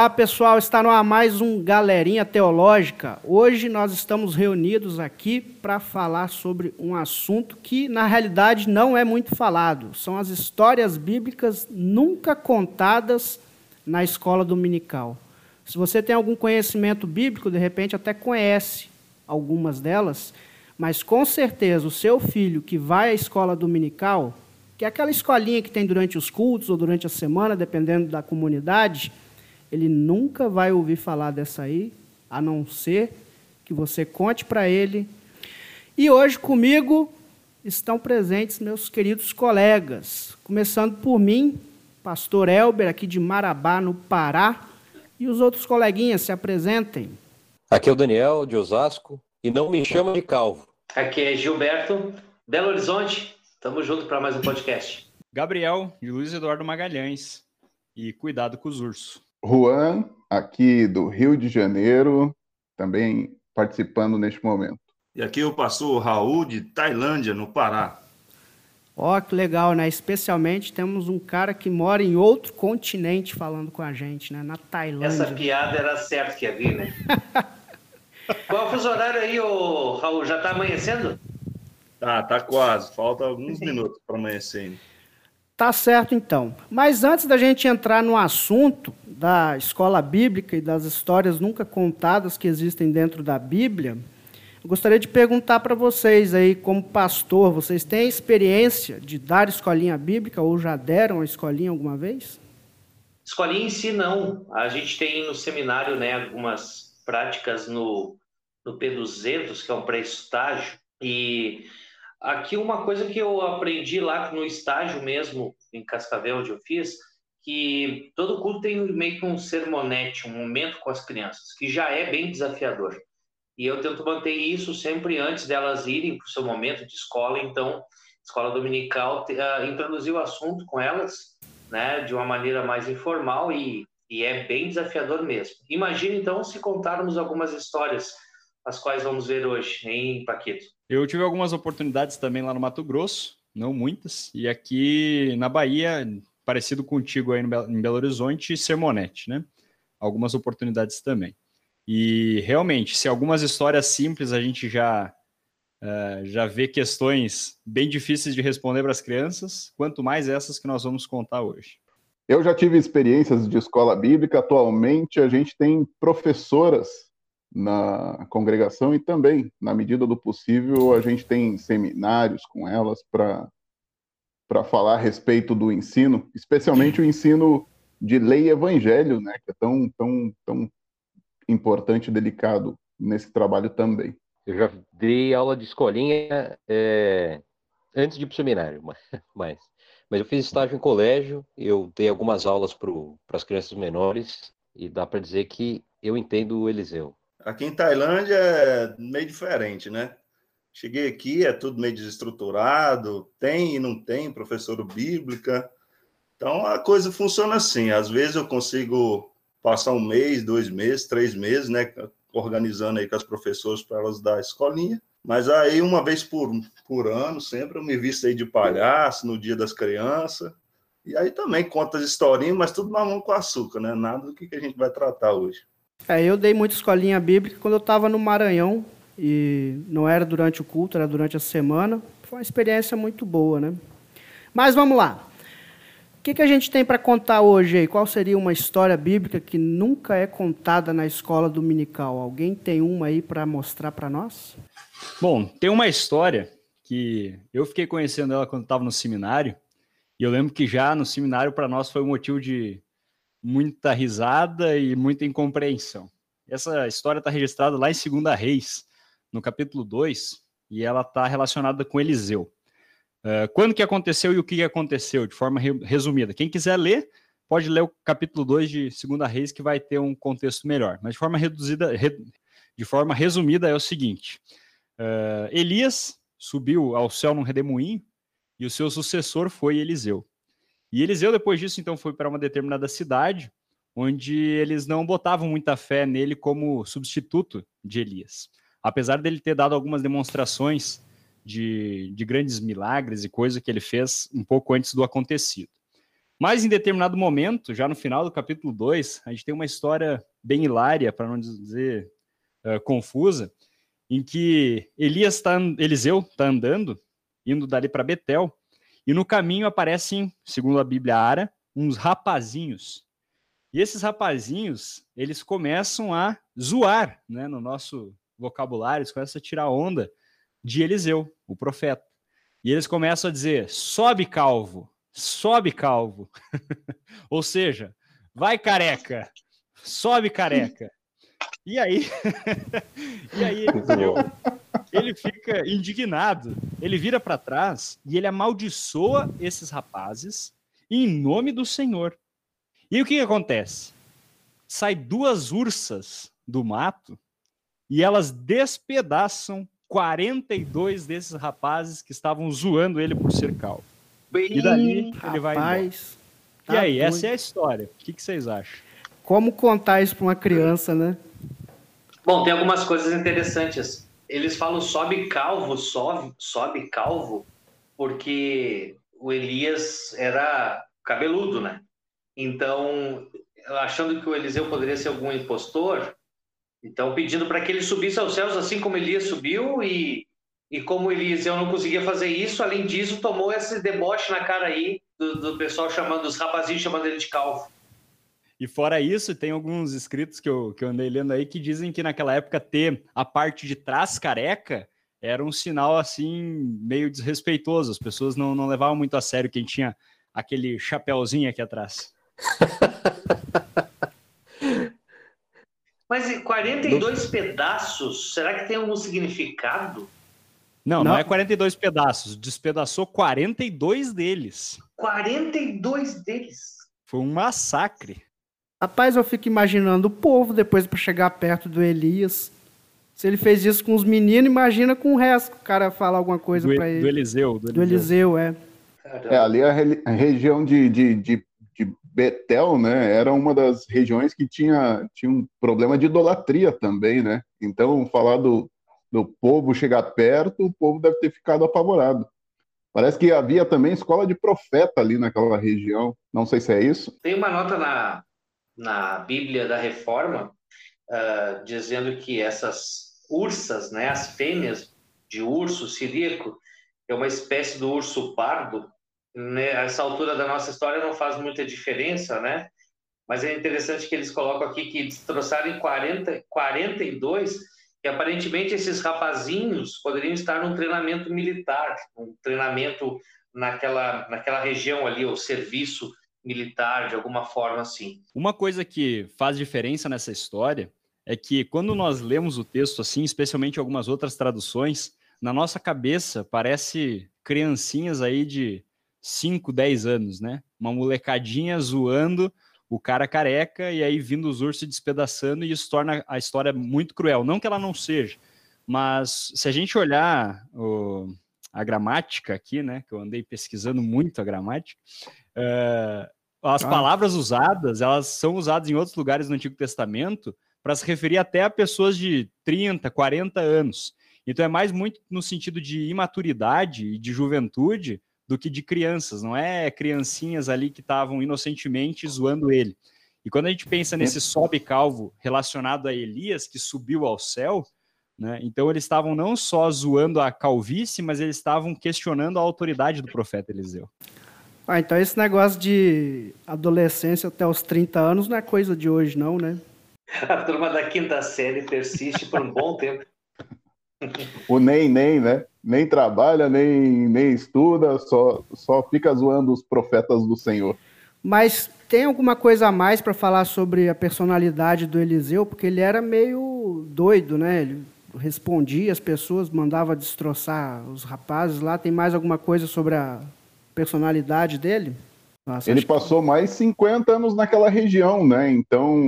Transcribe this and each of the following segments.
Olá pessoal, está no ar mais um Galerinha Teológica. Hoje nós estamos reunidos aqui para falar sobre um assunto que na realidade não é muito falado. São as histórias bíblicas nunca contadas na escola dominical. Se você tem algum conhecimento bíblico, de repente até conhece algumas delas, mas com certeza o seu filho que vai à escola dominical, que é aquela escolinha que tem durante os cultos ou durante a semana, dependendo da comunidade, ele nunca vai ouvir falar dessa aí, a não ser que você conte para ele. E hoje comigo estão presentes meus queridos colegas, começando por mim, pastor Elber, aqui de Marabá, no Pará, e os outros coleguinhas se apresentem. Aqui é o Daniel, de Osasco, e não me chama de calvo. Aqui é Gilberto, Belo Horizonte, estamos juntos para mais um podcast. Gabriel, de Luiz Eduardo Magalhães, e cuidado com os ursos. Juan, aqui do Rio de Janeiro, também participando neste momento. E aqui o pastor Raul, de Tailândia, no Pará. Ó, oh, que legal, né? Especialmente temos um cara que mora em outro continente falando com a gente, né? Na Tailândia. Essa piada era certa que ia vir, né? Qual é o fuso horário aí, ô, Raul? Já tá amanhecendo? Tá, tá quase. Falta alguns minutos para amanhecer ainda. Tá certo, então. Mas antes da gente entrar no assunto da escola bíblica e das histórias nunca contadas que existem dentro da Bíblia, eu gostaria de perguntar para vocês aí, como pastor, vocês têm experiência de dar escolinha bíblica ou já deram a escolinha alguma vez? Escolinha em si, não. A gente tem no seminário né, algumas práticas no, no P200, que é um pré-estágio, e Aqui uma coisa que eu aprendi lá no estágio mesmo, em Cascavel, onde eu fiz, que todo culto tem meio que um sermonete, um momento com as crianças, que já é bem desafiador. E eu tento manter isso sempre antes delas irem para o seu momento de escola. Então, escola dominical uh, introduzir o assunto com elas, né, de uma maneira mais informal e, e é bem desafiador mesmo. Imagine então se contarmos algumas histórias, as quais vamos ver hoje, em Paquito. Eu tive algumas oportunidades também lá no Mato Grosso, não muitas, e aqui na Bahia, parecido contigo aí em Belo Horizonte, Sermonete, né? Algumas oportunidades também. E realmente, se algumas histórias simples a gente já uh, já vê questões bem difíceis de responder para as crianças, quanto mais essas que nós vamos contar hoje. Eu já tive experiências de escola bíblica. Atualmente, a gente tem professoras na congregação e também, na medida do possível, a gente tem seminários com elas para falar a respeito do ensino, especialmente o ensino de lei e evangelho, né, que é tão tão tão importante e delicado nesse trabalho também. Eu já dei aula de escolinha é, antes de ir para o seminário, mas, mas eu fiz estágio em colégio, eu dei algumas aulas para as crianças menores e dá para dizer que eu entendo o Eliseu. Aqui em Tailândia é meio diferente, né? Cheguei aqui, é tudo meio desestruturado, tem e não tem professor bíblica. Então a coisa funciona assim. Às vezes eu consigo passar um mês, dois meses, três meses, né? Organizando aí com as professoras para elas dar a escolinha. Mas aí, uma vez por, por ano, sempre eu me visto aí de palhaço no dia das crianças. E aí também conta as historinhas, mas tudo na mão com açúcar, né? Nada do que a gente vai tratar hoje. É, eu dei muita escolinha bíblica quando eu estava no Maranhão, e não era durante o culto, era durante a semana. Foi uma experiência muito boa, né? Mas vamos lá. O que, que a gente tem para contar hoje aí? Qual seria uma história bíblica que nunca é contada na escola dominical? Alguém tem uma aí para mostrar para nós? Bom, tem uma história que eu fiquei conhecendo ela quando estava no seminário, e eu lembro que já no seminário para nós foi um motivo de muita risada e muita incompreensão. Essa história está registrada lá em 2 Reis, no capítulo 2, e ela está relacionada com Eliseu. Uh, quando que aconteceu e o que aconteceu, de forma re resumida. Quem quiser ler, pode ler o capítulo 2 de 2 Reis, que vai ter um contexto melhor. Mas de forma reduzida, re de forma resumida, é o seguinte: uh, Elias subiu ao céu num redemoinho e o seu sucessor foi Eliseu. E Eliseu, depois disso, então, foi para uma determinada cidade, onde eles não botavam muita fé nele como substituto de Elias. Apesar dele ter dado algumas demonstrações de, de grandes milagres e coisa que ele fez um pouco antes do acontecido. Mas em determinado momento, já no final do capítulo 2, a gente tem uma história bem hilária, para não dizer uh, confusa, em que Elias tá, Eliseu está andando, indo dali para Betel, e no caminho aparecem, segundo a Bíblia Ara, uns rapazinhos. E esses rapazinhos, eles começam a zoar, né, no nosso vocabulário, eles começam a tirar onda de Eliseu, o profeta. E eles começam a dizer: sobe calvo, sobe calvo. Ou seja, vai careca, sobe careca. E aí, e aí Eliseu, ele fica indignado, ele vira para trás e ele amaldiçoa esses rapazes em nome do Senhor. E o que, que acontece? Sai duas ursas do mato e elas despedaçam 42 desses rapazes que estavam zoando ele por ser calvo. Bem, e daí rapaz, ele vai embora. Tá e aí, doido. essa é a história. O que, que vocês acham? Como contar isso para uma criança, né? Bom, tem algumas coisas interessantes. Eles falam sobe calvo, sobe, sobe calvo, porque o Elias era cabeludo, né? Então, achando que o Eliseu poderia ser algum impostor, então pedindo para que ele subisse aos céus assim como Elias subiu e e como Eliseu não conseguia fazer isso, além disso, tomou esse deboche na cara aí do, do pessoal chamando, os rapazinhos chamando ele de calvo. E fora isso, tem alguns escritos que eu, que eu andei lendo aí que dizem que naquela época ter a parte de trás careca era um sinal assim meio desrespeitoso. As pessoas não, não levavam muito a sério quem tinha aquele chapéuzinho aqui atrás. Mas 42 pedaços, será que tem algum significado? Não, não, não é 42 pedaços. Despedaçou 42 deles. 42 deles? Foi um massacre. Rapaz, eu fico imaginando o povo depois para chegar perto do Elias. Se ele fez isso com os meninos, imagina com o resto. O cara fala alguma coisa para ele. Do Eliseu. Do, do Eliseu, é. É, ali a, a região de, de, de, de, Betel, né, era uma das regiões que tinha, tinha um problema de idolatria também, né? Então, falar do, do povo chegar perto, o povo deve ter ficado apavorado. Parece que havia também escola de profeta ali naquela região. Não sei se é isso. Tem uma nota na, na Bíblia da Reforma uh, dizendo que essas ursas, né, as fêmeas de urso siríaco, é uma espécie do urso pardo. Né? Essa altura da nossa história não faz muita diferença, né? Mas é interessante que eles colocam aqui que destroçaram em 40, 42 que aparentemente esses rapazinhos poderiam estar num treinamento militar, um treinamento naquela, naquela região ali, o serviço militar, de alguma forma assim. Uma coisa que faz diferença nessa história é que quando nós lemos o texto assim, especialmente algumas outras traduções, na nossa cabeça parece criancinhas aí de 5, 10 anos, né? Uma molecadinha zoando o cara careca e aí vindo os ursos despedaçando e isso torna a história muito cruel. Não que ela não seja, mas se a gente olhar o, a gramática aqui, né, que eu andei pesquisando muito a gramática, uh, as ah. palavras usadas, elas são usadas em outros lugares do Antigo Testamento para se referir até a pessoas de 30, 40 anos. Então é mais muito no sentido de imaturidade e de juventude do que de crianças, não é criancinhas ali que estavam inocentemente zoando ele. E quando a gente pensa nesse sobe calvo relacionado a Elias, que subiu ao céu, né, então eles estavam não só zoando a calvície, mas eles estavam questionando a autoridade do profeta Eliseu. Ah, então esse negócio de adolescência até os 30 anos não é coisa de hoje, não, né? A turma da quinta série persiste por um bom tempo. O nem, nem, né? Nem trabalha, nem, nem estuda, só, só fica zoando os profetas do Senhor. Mas tem alguma coisa a mais para falar sobre a personalidade do Eliseu? Porque ele era meio doido, né? Ele respondia as pessoas, mandava destroçar os rapazes lá. Tem mais alguma coisa sobre a personalidade dele? Nossa, ele passou que... mais 50 anos naquela região, né? Então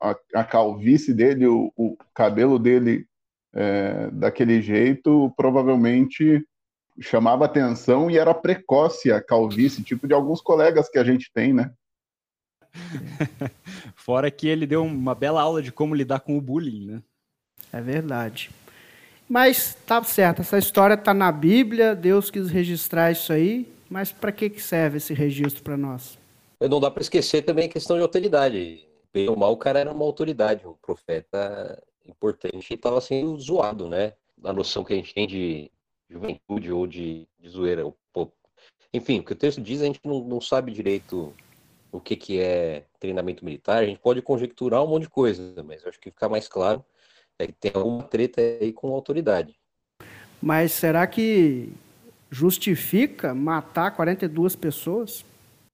a, a calvície dele, o, o cabelo dele é, daquele jeito, provavelmente chamava atenção e era precoce a calvície, tipo de alguns colegas que a gente tem, né? Fora que ele deu uma bela aula de como lidar com o bullying, né? É verdade. Mas tá certo, essa história está na Bíblia, Deus quis registrar isso aí, mas para que, que serve esse registro para nós? Não dá para esquecer também a questão de autoridade. Bem ou mal, o cara era uma autoridade, um profeta importante e estava sendo zoado, né? A noção que a gente tem de juventude ou de, de zoeira. Enfim, o que o texto diz, a gente não, não sabe direito o que, que é treinamento militar. A gente pode conjecturar um monte de coisa, mas acho que fica mais claro é que tem alguma treta aí com autoridade. Mas será que justifica matar 42 pessoas?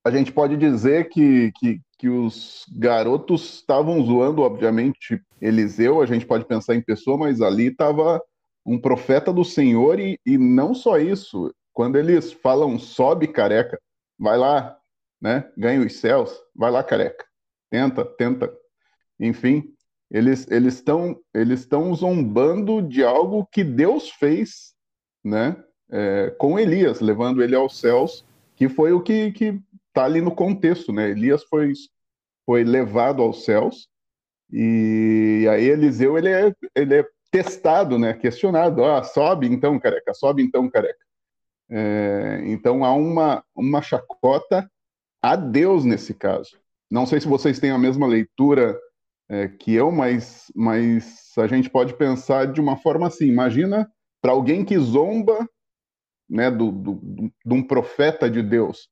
A gente pode dizer que, que, que os garotos estavam zoando, obviamente, Eliseu, a gente pode pensar em pessoa, mas ali estava um profeta do Senhor e, e não só isso, quando eles falam sobe careca, vai lá, né? Ganha os céus, vai lá careca, tenta, tenta, enfim, eles eles estão eles estão zombando de algo que Deus fez, né? É, com Elias, levando ele aos céus, que foi o que está ali no contexto, né? Elias foi foi levado aos céus e aí Eliseu ele é ele é testado, né? Questionado, ah, sobe então careca, sobe então careca. É, então há uma uma chacota a Deus nesse caso. Não sei se vocês têm a mesma leitura é, que eu, mas, mas a gente pode pensar de uma forma assim: imagina para alguém que zomba né, do, do, do, de um profeta de Deus.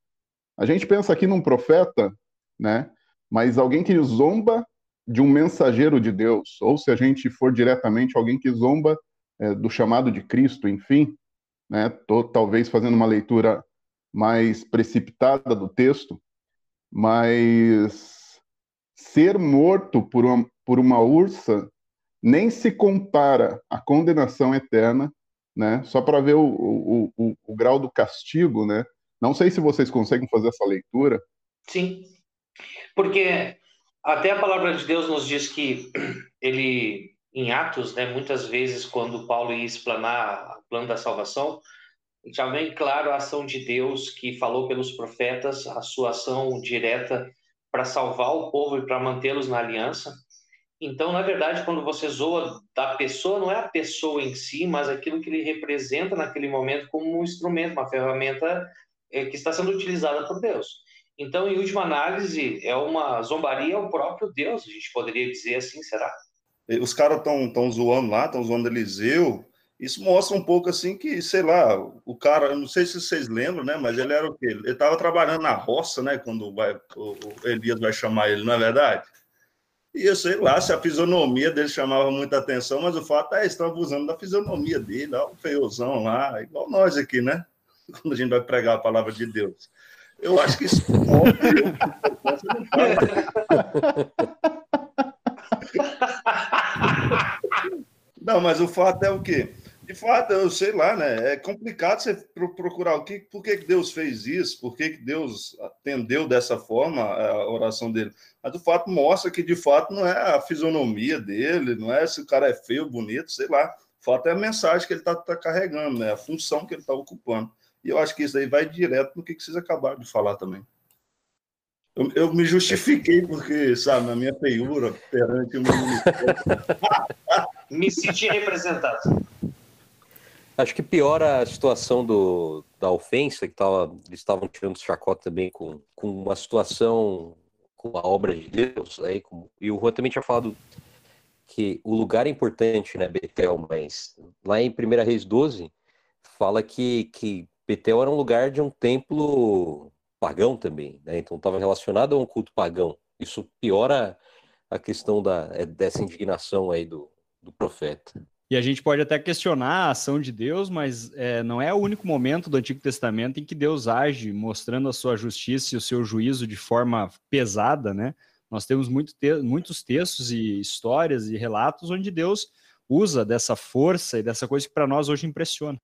A gente pensa aqui num profeta, né, mas alguém que zomba de um mensageiro de Deus, ou se a gente for diretamente alguém que zomba é, do chamado de Cristo, enfim, né, tô talvez fazendo uma leitura mais precipitada do texto, mas ser morto por uma, por uma ursa nem se compara à condenação eterna, né? Só para ver o, o, o, o, grau do castigo, né? Não sei se vocês conseguem fazer essa leitura. Sim, porque até a palavra de Deus nos diz que ele, em Atos, né, muitas vezes, quando Paulo ia explanar o plano da salvação, já bem claro a ação de Deus que falou pelos profetas, a sua ação direta para salvar o povo e para mantê-los na aliança. Então, na verdade, quando você zoa da pessoa, não é a pessoa em si, mas aquilo que ele representa naquele momento como um instrumento, uma ferramenta é, que está sendo utilizada por Deus. Então, em última análise, é uma zombaria ao próprio Deus, a gente poderia dizer assim, será? Os caras estão tão zoando lá, estão zoando Eliseu, isso mostra um pouco assim que, sei lá, o cara, não sei se vocês lembram, né? Mas ele era o quê? Ele estava trabalhando na roça, né? Quando vai, o, Elias vai chamar ele, não é verdade? E eu sei lá se a fisionomia dele chamava muita atenção, mas o fato é que estão abusando da fisionomia dele, o feiozão lá, igual nós aqui, né? Quando a gente vai pregar a palavra de Deus. Eu acho que isso mostra. Não, mas o fato é o quê? De fato, eu sei lá, né? É complicado você procurar o que, por que Deus fez isso, por que Deus atendeu dessa forma a oração dele. Mas o fato mostra que de fato não é a fisionomia dele, não é se o cara é feio, bonito, sei lá. O fato é a mensagem que ele está tá carregando, né? A função que ele está ocupando. E eu acho que isso aí vai direto no que vocês acabaram de falar também. Eu, eu, me justifiquei porque, sabe, na minha feiura perante o meu Me senti representado. Acho que piora a situação do, da ofensa, que tava, eles estavam tirando chacota também com, com uma situação com a obra de Deus. Aí, com, e o Juan também tinha falado que o lugar é importante, né, Betel, mas lá em 1 Reis 12, fala que, que Betel era um lugar de um templo pagão também, né? Então estava relacionado a um culto pagão. Isso piora a questão da, dessa indignação aí do, do profeta. E a gente pode até questionar a ação de Deus, mas é, não é o único momento do Antigo Testamento em que Deus age mostrando a sua justiça e o seu juízo de forma pesada, né? Nós temos muito te muitos textos e histórias e relatos onde Deus usa dessa força e dessa coisa que para nós hoje impressiona.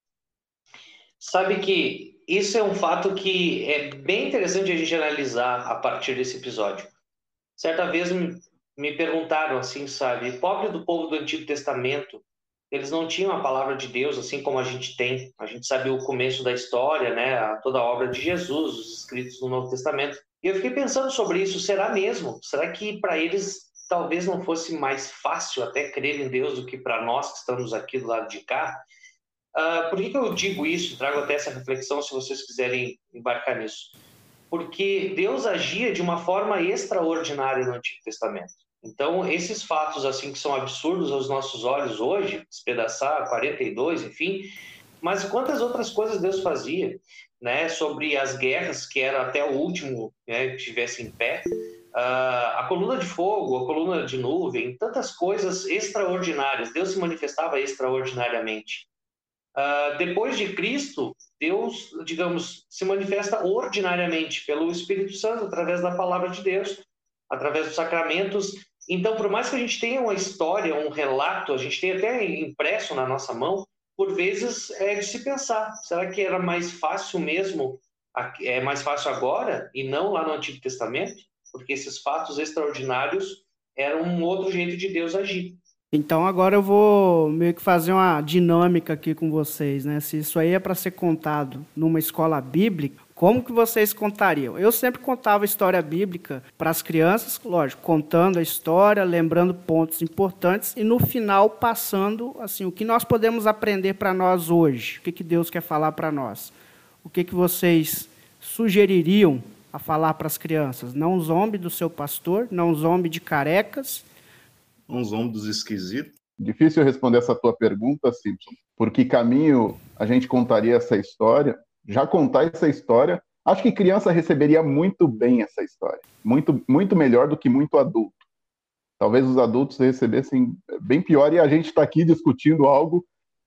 Sabe que isso é um fato que é bem interessante a gente analisar a partir desse episódio. Certa vez me perguntaram assim, sabe, pobre do povo do Antigo Testamento, eles não tinham a palavra de Deus assim como a gente tem. A gente sabe o começo da história, né? Toda a obra de Jesus, os escritos do Novo Testamento. E eu fiquei pensando sobre isso. Será mesmo? Será que para eles talvez não fosse mais fácil até crer em Deus do que para nós que estamos aqui do lado de cá? Uh, por que, que eu digo isso? Trago até essa reflexão se vocês quiserem embarcar nisso. porque Deus agia de uma forma extraordinária no Antigo Testamento. Então, esses fatos assim que são absurdos aos nossos olhos hoje, despedaçar 42, enfim, mas quantas outras coisas Deus fazia, né, sobre as guerras que era até o último, né, que estivesse em pé, uh, a coluna de fogo, a coluna de nuvem, tantas coisas extraordinárias. Deus se manifestava extraordinariamente. Uh, depois de Cristo, Deus, digamos, se manifesta ordinariamente pelo Espírito Santo, através da palavra de Deus, através dos sacramentos. Então, por mais que a gente tenha uma história, um relato, a gente tem até impresso na nossa mão, por vezes é de se pensar: será que era mais fácil mesmo, é mais fácil agora e não lá no Antigo Testamento? Porque esses fatos extraordinários eram um outro jeito de Deus agir. Então agora eu vou meio que fazer uma dinâmica aqui com vocês, né? Se isso aí é para ser contado numa escola bíblica, como que vocês contariam? Eu sempre contava história bíblica para as crianças, lógico, contando a história, lembrando pontos importantes e no final passando assim o que nós podemos aprender para nós hoje, o que, que Deus quer falar para nós, o que, que vocês sugeririam a falar para as crianças? Não zombe do seu pastor, não zombe de carecas. Um zombe dos esquisitos. Difícil responder essa tua pergunta, Simpson. Por que caminho a gente contaria essa história? Já contar essa história, acho que criança receberia muito bem essa história, muito, muito melhor do que muito adulto. Talvez os adultos recebessem bem pior e a gente está aqui discutindo algo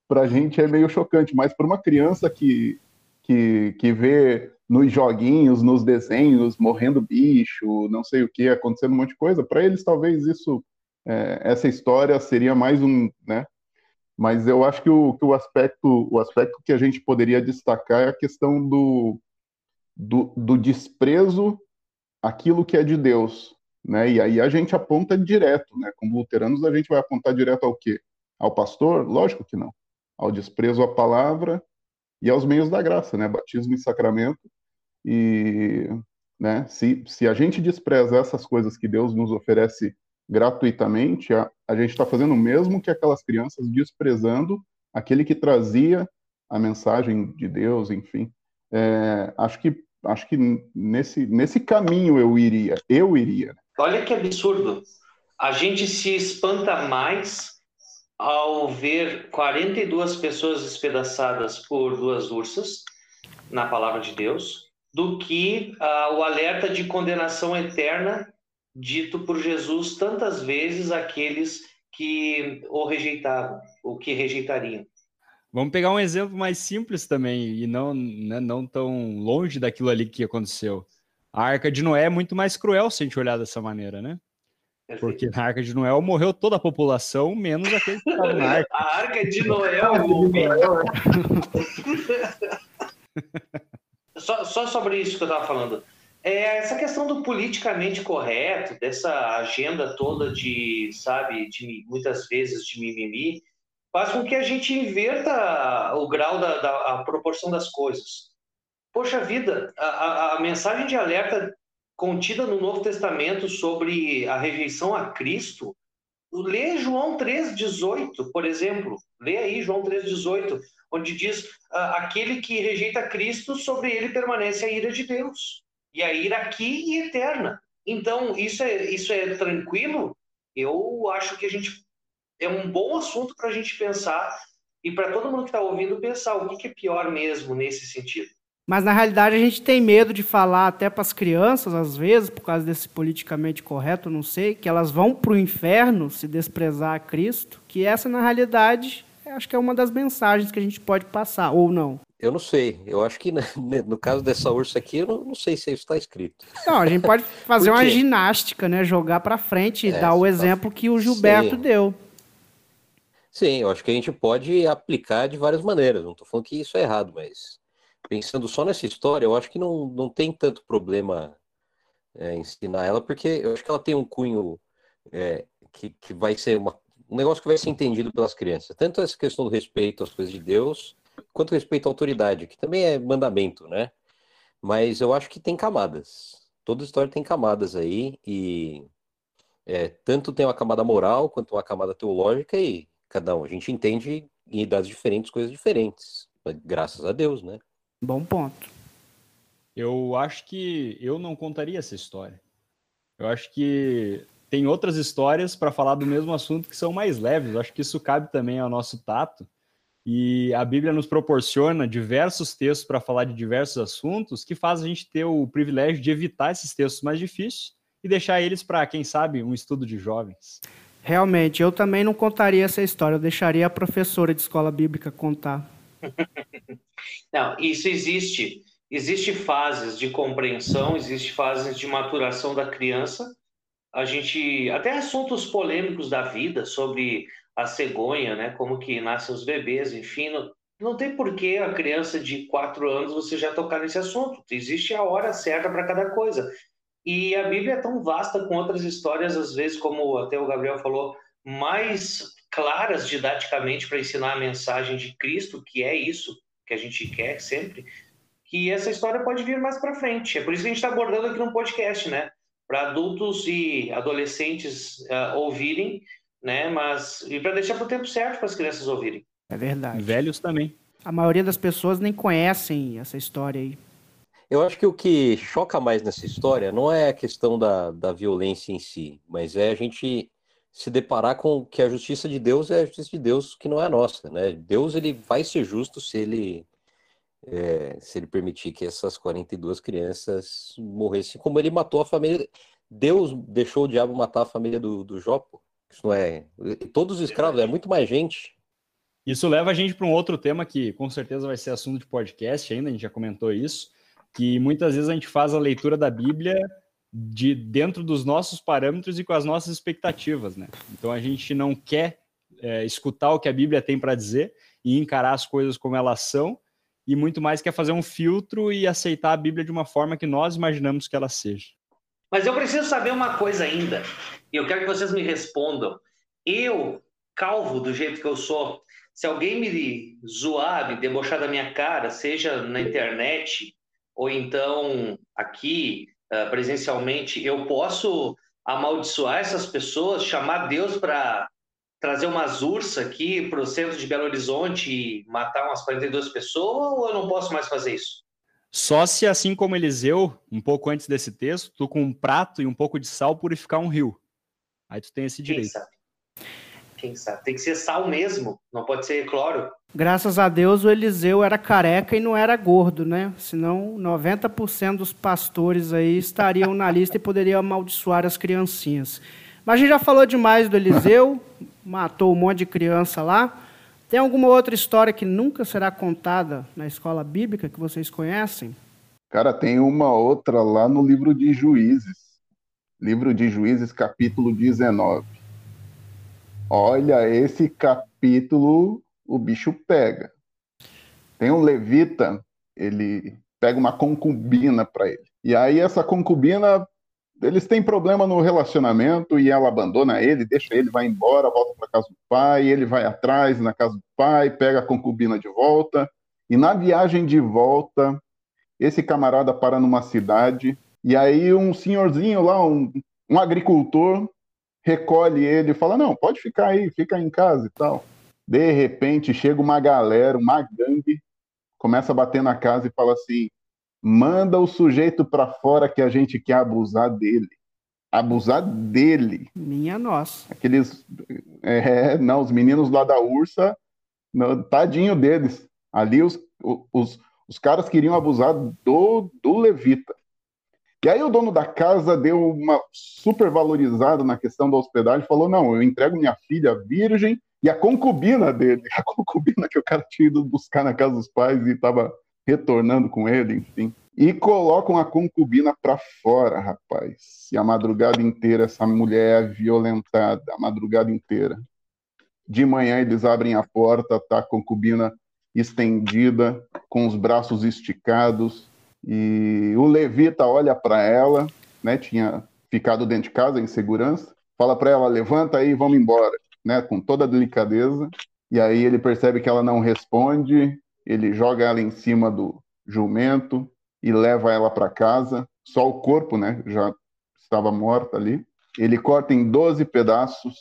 para a gente é meio chocante, mas para uma criança que, que, que vê nos joguinhos, nos desenhos, morrendo bicho, não sei o que, acontecendo um monte de coisa, para eles talvez isso, é, essa história seria mais um, né, mas eu acho que o, que o aspecto o aspecto que a gente poderia destacar é a questão do, do, do desprezo àquilo que é de Deus, né? E aí a gente aponta direto, né? Como luteranos a gente vai apontar direto ao quê? Ao pastor? Lógico que não. Ao desprezo à palavra e aos meios da graça, né? Batismo e sacramento. E, né? Se, se a gente despreza essas coisas que Deus nos oferece gratuitamente, a, a gente está fazendo o mesmo que aquelas crianças, desprezando aquele que trazia a mensagem de Deus, enfim. É, acho que acho que nesse, nesse caminho eu iria, eu iria. Olha que absurdo. A gente se espanta mais ao ver 42 pessoas despedaçadas por duas ursas na palavra de Deus, do que uh, o alerta de condenação eterna dito por Jesus tantas vezes àqueles que o rejeitavam, ou que rejeitariam. Vamos pegar um exemplo mais simples também, e não, né, não tão longe daquilo ali que aconteceu. A Arca de Noé é muito mais cruel se a gente olhar dessa maneira, né? Porque na Arca de Noé morreu toda a população, menos aqueles que estavam na Arca. A Arca de Noé morreu. só, só sobre isso que eu estava falando. É essa questão do politicamente correto, dessa agenda toda de, sabe, de muitas vezes de mimimi, faz com que a gente inverta o grau da, da a proporção das coisas. Poxa vida, a, a mensagem de alerta contida no Novo Testamento sobre a rejeição a Cristo, lê João 3,18, por exemplo. Lê aí João 3,18, onde diz: aquele que rejeita Cristo, sobre ele permanece a ira de Deus e a ira aqui e eterna. Então, isso é, isso é tranquilo? Eu acho que a gente é um bom assunto para a gente pensar e para todo mundo que está ouvindo pensar o que, que é pior mesmo nesse sentido. Mas na realidade a gente tem medo de falar até para as crianças, às vezes, por causa desse politicamente correto, não sei, que elas vão para o inferno se desprezar a Cristo, que essa na realidade acho que é uma das mensagens que a gente pode passar, ou não. Eu não sei. Eu acho que no caso dessa ursa aqui, eu não, não sei se isso está escrito. Não, a gente pode fazer uma ginástica, né? Jogar para frente e é, dar o tá exemplo que o Gilberto Sim. deu. Sim, eu acho que a gente pode aplicar de várias maneiras. Não estou falando que isso é errado, mas pensando só nessa história, eu acho que não, não tem tanto problema é, ensinar ela, porque eu acho que ela tem um cunho é, que, que vai ser uma, um negócio que vai ser entendido pelas crianças. Tanto essa questão do respeito às coisas de Deus, quanto respeito à autoridade, que também é mandamento, né? Mas eu acho que tem camadas. Toda história tem camadas aí, e é, tanto tem uma camada moral quanto uma camada teológica, e cada um. A gente entende em idades diferentes coisas diferentes. Graças a Deus, né? Bom ponto. Eu acho que eu não contaria essa história. Eu acho que tem outras histórias para falar do mesmo assunto que são mais leves. Eu acho que isso cabe também ao nosso tato. E a Bíblia nos proporciona diversos textos para falar de diversos assuntos que faz a gente ter o privilégio de evitar esses textos mais difíceis e deixar eles para, quem sabe, um estudo de jovens. Realmente, eu também não contaria essa história, eu deixaria a professora de escola bíblica contar. não, isso existe. Existe fases de compreensão, existe fases de maturação da criança. A gente até assuntos polêmicos da vida sobre a cegonha, né? Como que nascem os bebês, enfim, não, não tem porquê a criança de quatro anos você já tocar nesse assunto. Existe a hora certa para cada coisa. E a Bíblia é tão vasta com outras histórias, às vezes, como até o Gabriel falou, mais claras didaticamente para ensinar a mensagem de Cristo, que é isso que a gente quer sempre, que essa história pode vir mais para frente. É por isso que a gente está abordando aqui no podcast, né? Para adultos e adolescentes uh, ouvirem né? Mas e para deixar para o tempo certo para as crianças ouvirem. É verdade. Velhos também. A maioria das pessoas nem conhecem essa história aí. Eu acho que o que choca mais nessa história não é a questão da, da violência em si, mas é a gente se deparar com que a justiça de Deus é a justiça de Deus que não é a nossa, né? Deus ele vai ser justo se ele é, se ele permitir que essas 42 crianças morressem, como ele matou a família. Deus deixou o diabo matar a família do, do Jó, pô. Isso não é. Todos os escravos, é muito mais gente. Isso leva a gente para um outro tema que com certeza vai ser assunto de podcast ainda, a gente já comentou isso, que muitas vezes a gente faz a leitura da Bíblia de dentro dos nossos parâmetros e com as nossas expectativas, né? Então a gente não quer é, escutar o que a Bíblia tem para dizer e encarar as coisas como elas são, e muito mais quer fazer um filtro e aceitar a Bíblia de uma forma que nós imaginamos que ela seja. Mas eu preciso saber uma coisa ainda, e eu quero que vocês me respondam. Eu, calvo do jeito que eu sou, se alguém me zoar, me debochar da minha cara, seja na internet ou então aqui uh, presencialmente, eu posso amaldiçoar essas pessoas, chamar Deus para trazer umas ursas aqui para o centro de Belo Horizonte e matar umas 42 pessoas, ou eu não posso mais fazer isso? Só se, assim como Eliseu, um pouco antes desse texto, tu com um prato e um pouco de sal purificar um rio. Aí tu tem esse direito. Quem sabe? Quem sabe? Tem que ser sal mesmo, não pode ser cloro. Graças a Deus o Eliseu era careca e não era gordo, né? Senão 90% dos pastores aí estariam na lista e poderiam amaldiçoar as criancinhas. Mas a gente já falou demais do Eliseu, matou um monte de criança lá. Tem alguma outra história que nunca será contada na escola bíblica que vocês conhecem? Cara, tem uma outra lá no livro de Juízes. Livro de Juízes, capítulo 19. Olha, esse capítulo o bicho pega. Tem um levita, ele pega uma concubina para ele. E aí essa concubina eles têm problema no relacionamento e ela abandona ele, deixa ele, vai embora, volta para casa do pai, ele vai atrás na casa do pai, pega a concubina de volta. E na viagem de volta, esse camarada para numa cidade e aí um senhorzinho lá, um, um agricultor, recolhe ele e fala: Não, pode ficar aí, fica em casa e tal. De repente chega uma galera, uma gangue, começa a bater na casa e fala assim: manda o sujeito para fora que a gente quer abusar dele. Abusar dele. Minha nossa. Aqueles. É, não, os meninos lá da Ursa, no, tadinho deles. Ali os, os, os caras queriam abusar do, do Levita. E aí o dono da casa deu uma super valorizada na questão da hospedagem, falou: não, eu entrego minha filha virgem e a concubina dele, a concubina que o cara tinha ido buscar na casa dos pais e estava retornando com ele, enfim. E colocam a concubina para fora, rapaz. E a madrugada inteira essa mulher é violentada, a madrugada inteira. De manhã eles abrem a porta, tá a concubina estendida, com os braços esticados, e o levita olha para ela, né, tinha ficado dentro de casa em segurança, fala para ela: "Levanta aí, vamos embora", né, com toda a delicadeza. E aí ele percebe que ela não responde, ele joga ela em cima do jumento e leva ela para casa. Só o corpo, né, já estava morta ali. Ele corta em 12 pedaços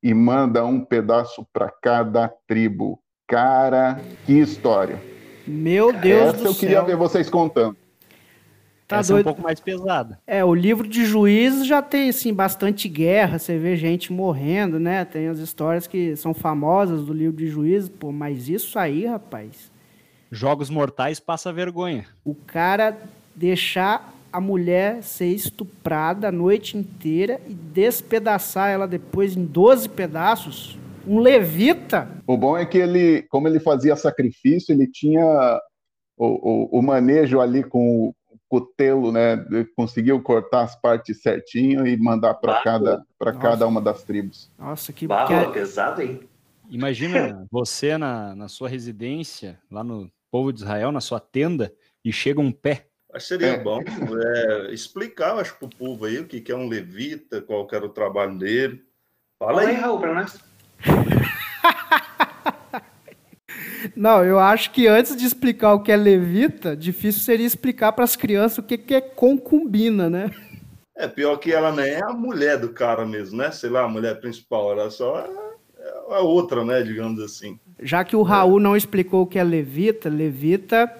e manda um pedaço para cada tribo. Cara, que história! Meu Deus Essa do eu queria ver vocês contando. Tá Essa doido. é um pouco mais pesada. É, o livro de Juízes já tem, assim, bastante guerra, você vê gente morrendo, né? Tem as histórias que são famosas do livro de Juízes, pô, mas isso aí, rapaz... Jogos Mortais passa vergonha. O cara deixar a mulher ser estuprada a noite inteira e despedaçar ela depois em 12 pedaços, um levita. O bom é que ele, como ele fazia sacrifício, ele tinha o, o, o manejo ali com o cutelo, né? Ele conseguiu cortar as partes certinho e mandar para cada, cada uma das tribos. Nossa, que barro que... pesado, hein? Imagina você na, na sua residência, lá no povo de Israel, na sua tenda, e chega um pé. Acho seria é. bom é, explicar, acho, para o povo aí o que, que é um levita, qual era o trabalho dele. Fala, Fala aí, Raul, para nós. Não, eu acho que antes de explicar o que é levita, difícil seria explicar para as crianças o que, que é concubina, né? É, pior que ela nem é a mulher do cara mesmo, né? Sei lá, a mulher principal, ela só é a outra, né? Digamos assim. Já que o Raul não explicou o que é levita, levita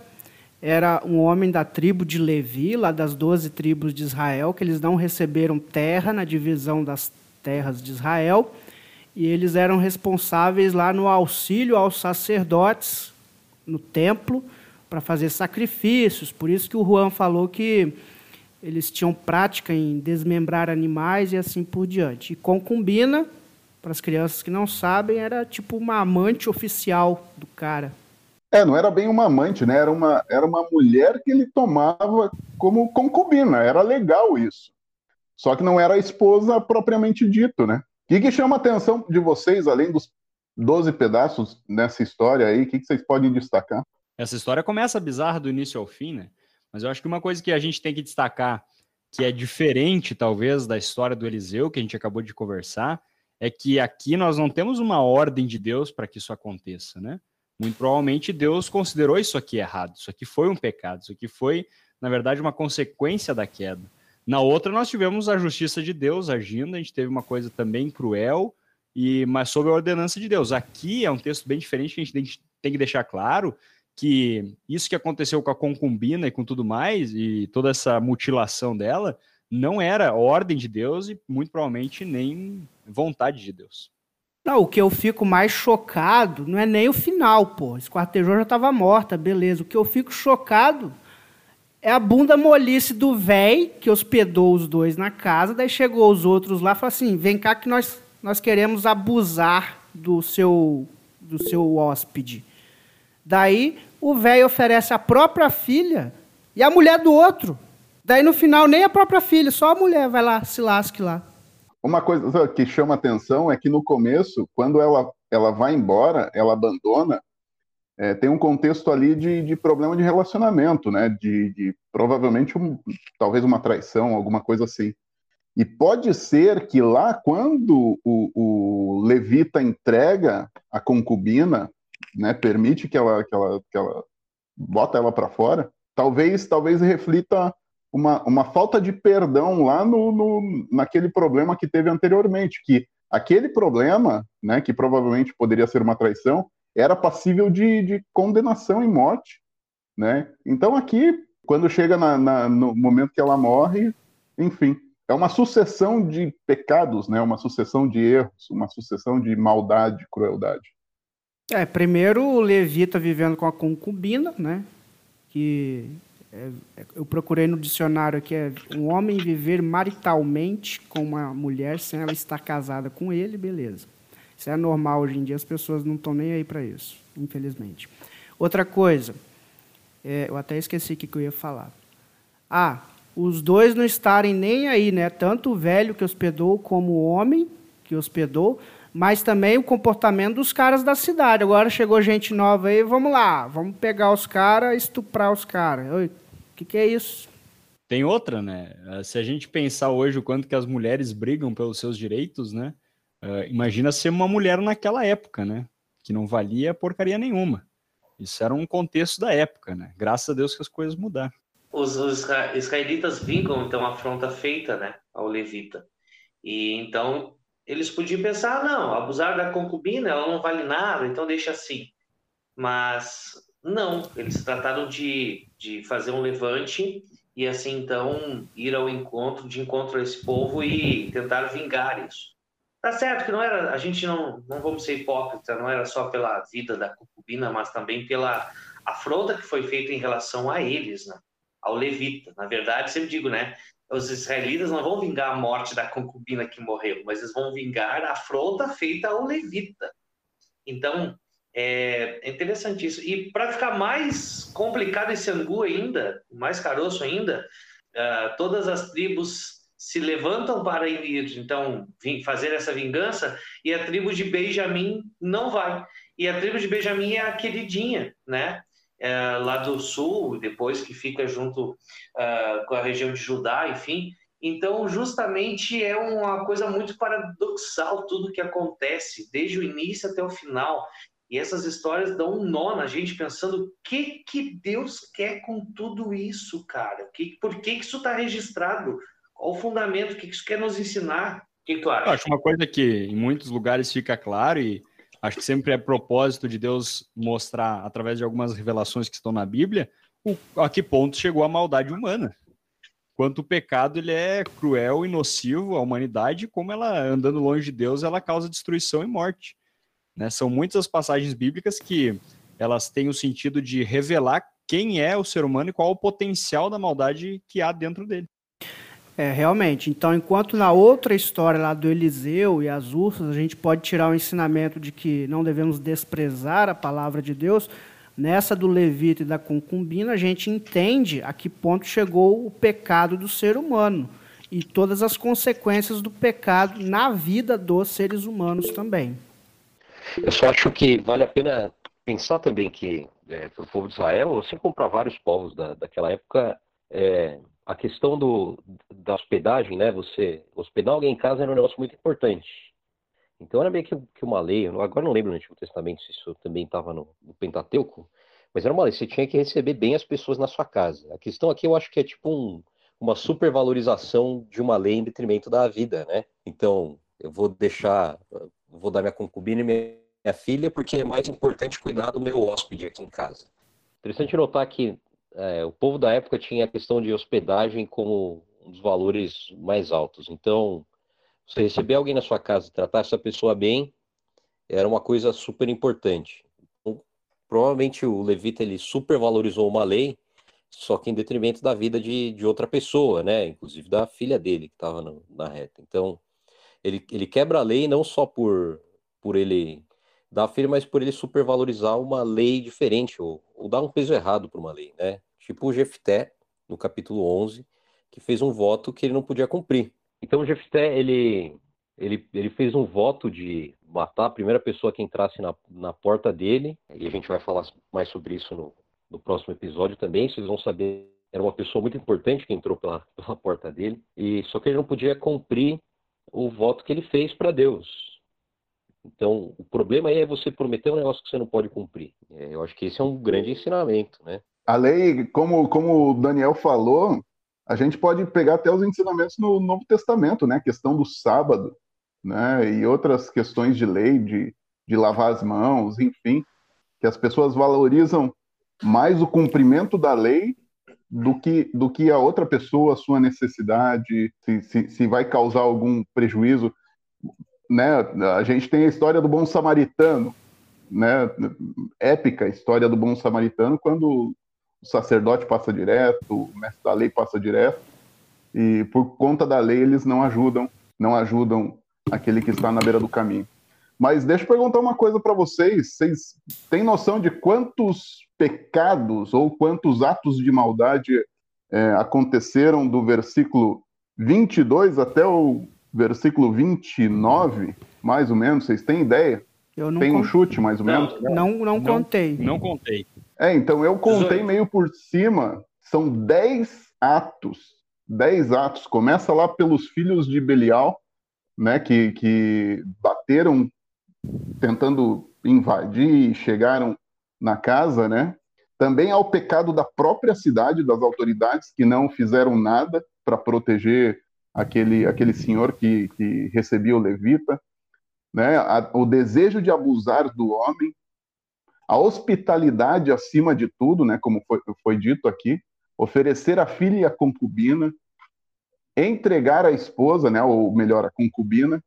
era um homem da tribo de Levi, lá das doze tribos de Israel, que eles não receberam terra na divisão das terras de Israel, e eles eram responsáveis lá no auxílio aos sacerdotes no templo para fazer sacrifícios. Por isso que o Juan falou que eles tinham prática em desmembrar animais e assim por diante. E concubina, para as crianças que não sabem, era tipo uma amante oficial do cara. É, não era bem uma amante, né? Era uma, era uma mulher que ele tomava como concubina. Era legal isso. Só que não era a esposa propriamente dito, né? O que, que chama a atenção de vocês, além dos 12 pedaços nessa história aí? O que, que vocês podem destacar? Essa história começa bizarra do início ao fim, né? Mas eu acho que uma coisa que a gente tem que destacar, que é diferente, talvez, da história do Eliseu, que a gente acabou de conversar, é que aqui nós não temos uma ordem de Deus para que isso aconteça, né? Muito provavelmente Deus considerou isso aqui errado, isso aqui foi um pecado, isso aqui foi, na verdade, uma consequência da queda. Na outra, nós tivemos a justiça de Deus agindo, a gente teve uma coisa também cruel, e mas sob a ordenança de Deus. Aqui é um texto bem diferente que a gente tem que deixar claro que isso que aconteceu com a concubina e com tudo mais, e toda essa mutilação dela, não era ordem de Deus e muito provavelmente nem vontade de Deus. Não, o que eu fico mais chocado não é nem o final, pô. Esquartejou já estava morta, beleza. O que eu fico chocado é a bunda molice do véi que hospedou os dois na casa, daí chegou os outros lá e falou assim: vem cá que nós, nós queremos abusar do seu, do seu hóspede. Daí o velho oferece a própria filha e a mulher do outro. Daí no final nem a própria filha, só a mulher vai lá, se lasque lá. Uma coisa que chama atenção é que no começo, quando ela, ela vai embora, ela abandona, é, tem um contexto ali de, de problema de relacionamento, né? De, de provavelmente um, talvez uma traição, alguma coisa assim. E pode ser que lá, quando o, o levita entrega a concubina, né, permite que ela, que ela, que ela bota ela para fora, talvez, talvez reflita uma, uma falta de perdão lá no, no, naquele problema que teve anteriormente, que aquele problema, né, que provavelmente poderia ser uma traição, era passível de, de condenação e morte, né? Então aqui, quando chega na, na, no momento que ela morre, enfim, é uma sucessão de pecados, né? Uma sucessão de erros, uma sucessão de maldade, crueldade. É, primeiro o Levi tá vivendo com a concubina, né? Que eu procurei no dicionário que é um homem viver maritalmente com uma mulher sem ela estar casada com ele, beleza. Isso é normal hoje em dia, as pessoas não estão nem aí para isso, infelizmente. Outra coisa, é, eu até esqueci o que eu ia falar. Ah, os dois não estarem nem aí, né? Tanto o velho que hospedou como o homem que hospedou, mas também o comportamento dos caras da cidade. Agora chegou gente nova aí, vamos lá, vamos pegar os caras, estuprar os caras que, que é isso? Tem outra, né? Eh, se a gente pensar hoje o quanto que as mulheres brigam pelos seus direitos, né? Uh, imagina ser uma mulher naquela época, né? Que não valia porcaria nenhuma. Isso era um contexto da época, né? Graças a Deus que as coisas mudaram. Os, os israelitas vingam, então, a afronta feita, né? Ao levita. E então eles podiam pensar, ah, não, abusar da concubina, ela não vale nada, então deixa assim. Mas não, eles trataram de, de fazer um levante e assim então ir ao encontro, de encontro a esse povo e tentar vingar isso. Tá certo que não era, a gente não, não vamos ser hipócrita, não era só pela vida da concubina, mas também pela afronta que foi feita em relação a eles, né? ao levita. Na verdade, sempre digo, né? Os israelitas não vão vingar a morte da concubina que morreu, mas eles vão vingar a afronta feita ao levita. Então, é interessante isso. E para ficar mais complicado esse angu ainda, mais caroço ainda, uh, todas as tribos se levantam para ir, então, fazer essa vingança, e a tribo de Benjamim não vai. E a tribo de Benjamim é a queridinha, né? É, lá do sul, depois que fica junto uh, com a região de Judá, enfim. Então, justamente é uma coisa muito paradoxal tudo que acontece, desde o início até o final. E essas histórias dão um nó na gente pensando o que que Deus quer com tudo isso, cara? Que, por que, que isso está registrado? Qual o fundamento? O que, que isso quer nos ensinar? O que tu acha? Eu acho uma coisa que em muitos lugares fica claro e acho que sempre é propósito de Deus mostrar através de algumas revelações que estão na Bíblia o, a que ponto chegou a maldade humana. Quanto o pecado ele é cruel e nocivo à humanidade, como ela andando longe de Deus, ela causa destruição e morte. Né? São muitas as passagens bíblicas que elas têm o sentido de revelar quem é o ser humano e qual o potencial da maldade que há dentro dele. É, realmente. Então, enquanto na outra história lá do Eliseu e as ursas, a gente pode tirar o ensinamento de que não devemos desprezar a palavra de Deus, nessa do levita e da concubina, a gente entende a que ponto chegou o pecado do ser humano e todas as consequências do pecado na vida dos seres humanos também. Eu só acho que vale a pena pensar também que é, para o povo de Israel, assim como para vários povos da, daquela época, é, a questão do, da hospedagem, né? Você hospedar alguém em casa era um negócio muito importante. Então era meio que, que uma lei, agora não lembro no Antigo Testamento se isso também estava no, no, Pentateuco, mas era uma lei, você tinha que receber bem as pessoas na sua casa. A questão aqui eu acho que é tipo um, uma supervalorização de uma lei em detrimento da vida, né? Então, eu vou deixar, vou dar minha concubina e minha filha, porque é mais importante cuidar do meu hóspede aqui em casa. Interessante notar que é, o povo da época tinha a questão de hospedagem como um dos valores mais altos. Então, você receber alguém na sua casa e tratar essa pessoa bem era uma coisa super importante. Então, provavelmente o levita ele supervalorizou uma lei, só que em detrimento da vida de, de outra pessoa, né? Inclusive da filha dele que estava na reta. Então, ele, ele quebra a lei não só por, por ele da filha, mas por ele supervalorizar uma lei diferente, ou, ou dar um peso errado para uma lei, né? Tipo o Jefté, no capítulo 11, que fez um voto que ele não podia cumprir. Então o Jefté, ele, ele, ele fez um voto de matar a primeira pessoa que entrasse na, na porta dele, e a gente vai falar mais sobre isso no, no próximo episódio também, vocês vão saber era uma pessoa muito importante que entrou pela, pela porta dele, e só que ele não podia cumprir o voto que ele fez para Deus. Então, o problema aí é você prometer um negócio que você não pode cumprir. É, eu acho que esse é um grande ensinamento, né? A lei, como, como o Daniel falou, a gente pode pegar até os ensinamentos no Novo Testamento, né? A questão do sábado, né? E outras questões de lei, de, de lavar as mãos, enfim, que as pessoas valorizam mais o cumprimento da lei do que, do que a outra pessoa, a sua necessidade, se, se, se vai causar algum prejuízo né, a gente tem a história do bom samaritano, né, épica história do bom samaritano, quando o sacerdote passa direto, o mestre da lei passa direto, e por conta da lei eles não ajudam, não ajudam aquele que está na beira do caminho. Mas deixa eu perguntar uma coisa para vocês, vocês têm noção de quantos pecados ou quantos atos de maldade é, aconteceram do versículo 22 até o versículo 29, mais ou menos, vocês têm ideia? Eu não Tem um chute, mais ou menos? Não, não, não contei. Não contei. É, então eu contei meio por cima, são 10 atos. 10 atos. Começa lá pelos filhos de Belial, né, que, que bateram tentando invadir, chegaram na casa, né? Também há o pecado da própria cidade, das autoridades que não fizeram nada para proteger aquele, aquele senhor que, que recebia o levita, né? A, o desejo de abusar do homem, a hospitalidade acima de tudo, né? como foi, foi dito aqui, oferecer a filha e a concubina, entregar a esposa, né, ou melhor, a concubina,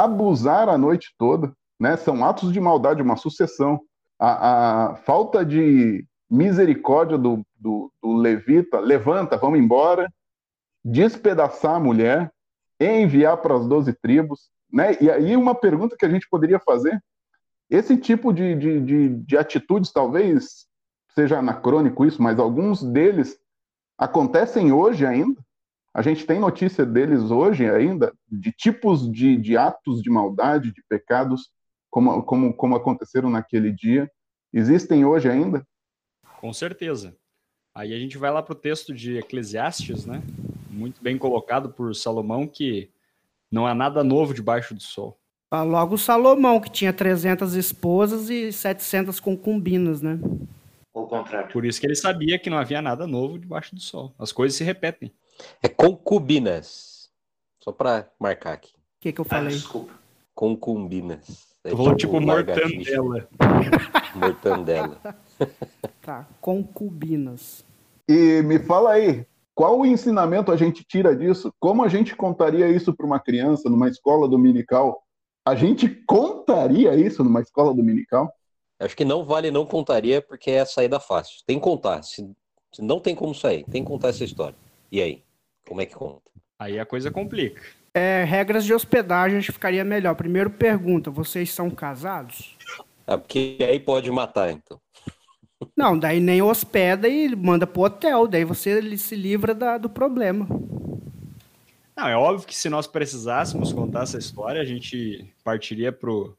abusar a noite toda, né, são atos de maldade, uma sucessão. A, a falta de misericórdia do, do, do levita, levanta, vamos embora, despedaçar a mulher, enviar para as doze tribos, né? E aí uma pergunta que a gente poderia fazer, esse tipo de, de, de, de atitudes talvez seja anacrônico isso, mas alguns deles acontecem hoje ainda, a gente tem notícia deles hoje ainda, de tipos de, de atos de maldade, de pecados, como, como, como aconteceram naquele dia, existem hoje ainda? Com certeza. Aí a gente vai lá para o texto de Eclesiastes, né? Muito bem colocado por Salomão, que não há nada novo debaixo do sol. Ah, logo Salomão, que tinha 300 esposas e 700 concubinas, né? Ou contrário. Por isso que ele sabia que não havia nada novo debaixo do sol. As coisas se repetem. É concubinas. Só para marcar aqui. O que, que eu Ah, falei? desculpa. Concubinas. É falou tipo lagartixa. mortandela. Mortandela. Tá, concubinas. E me fala aí, qual o ensinamento a gente tira disso? Como a gente contaria isso para uma criança numa escola dominical? A gente contaria isso numa escola dominical? Acho que não vale não contaria porque é a saída fácil. Tem que contar. Se, se não tem como sair, tem que contar essa história. E aí? Como é que conta? Aí a coisa complica. É, regras de hospedagem acho que ficaria melhor. Primeiro pergunta, vocês são casados? Ah, porque aí pode matar, então. Não, daí nem hospeda e manda pro hotel. Daí você se livra da- do problema. Não, é óbvio que se nós precisássemos contar essa história, a gente partiria pro,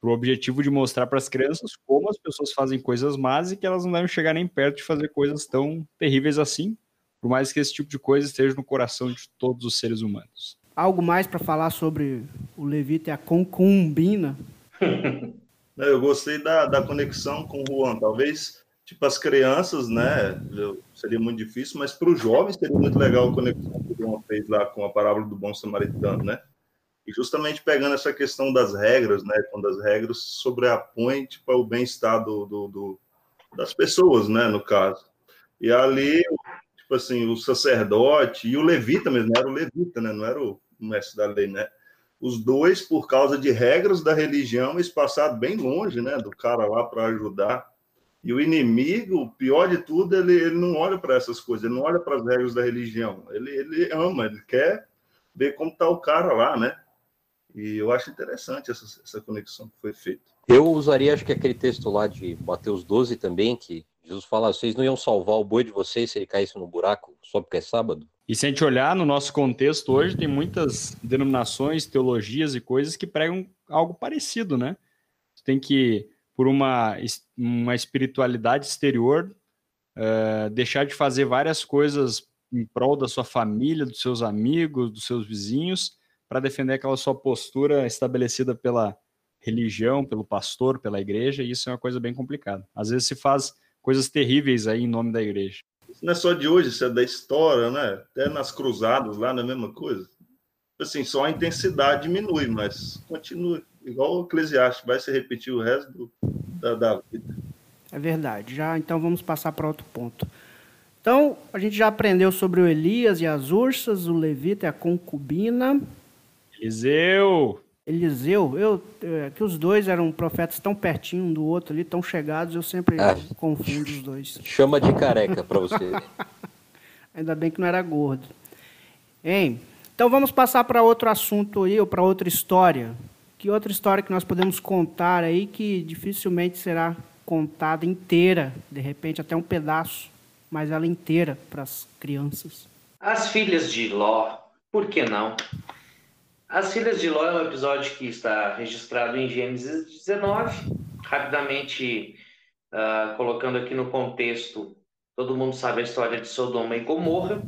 pro objetivo de mostrar para as crianças como as pessoas fazem coisas más e que elas não devem chegar nem perto de fazer coisas tão terríveis assim, por mais que esse tipo de coisa esteja no coração de todos os seres humanos. Algo mais para falar sobre o levita e a concubina? Não, Eu gostei da, da conexão com o Juan. Talvez, tipo, as crianças, né? seria muito difícil, mas para os jovens seria muito legal a conexão que o Juan fez lá com a parábola do bom samaritano, né? E justamente pegando essa questão das regras, né? Quando as regras sobrepõem, tipo, o bem-estar do, do- do- das pessoas, né? No caso. E ali, tipo assim, o sacerdote e o levita mesmo, não era o levita, né? Não era o mestre da lei, né? os dois, por causa de regras da religião, eles passaram bem longe, né, do cara lá para ajudar. E o inimigo, o pior de tudo, ele, ele não olha para essas coisas, ele não olha para as regras da religião. Ele, ele ama, ele quer ver como está o cara lá, né? E eu acho interessante essa, essa conexão que foi feita. Eu usaria, acho que aquele texto lá de Mateus 12 também, que Jesus fala, vocês não iam salvar o boi de vocês se ele caísse no buraco só porque é sábado? E se a gente olhar no nosso contexto hoje, tem muitas denominações, teologias e coisas que pregam algo parecido, né? Você tem que, por uma, uma espiritualidade exterior, eh, deixar de fazer várias coisas em prol da sua família, dos seus amigos, dos seus vizinhos, para defender aquela sua postura estabelecida pela religião, pelo pastor, pela igreja, e isso é uma coisa bem complicada. Às vezes se faz coisas terríveis aí em nome da igreja. Isso não é só de hoje, isso é da história, né? Até nas cruzadas lá, não é a mesma coisa. Assim, só a intensidade diminui, mas continua. Igual o Eclesiastes, vai se repetir o resto do- da, da vida. É verdade. Já então vamos passar para outro ponto. Então, a gente já aprendeu sobre o Elias e as ursas, o levita e a concubina. Eliseu! Eliseu, eu, é, que os dois eram profetas tão pertinho um do outro ali, tão chegados, eu sempre Ah. confundo os dois. Chama de careca para você. Ainda bem que não era gordo. Hein? Então vamos passar para outro assunto aí, ou para outra história. Que outra história que nós podemos contar aí que dificilmente será contada inteira, de repente até um pedaço, mas ela inteira para as crianças. As filhas de Ló, por que não? As filhas de Ló é um episódio que está registrado em Gênesis 19. Rapidamente, ah, colocando aqui no contexto, todo mundo sabe a história de Sodoma e Gomorra.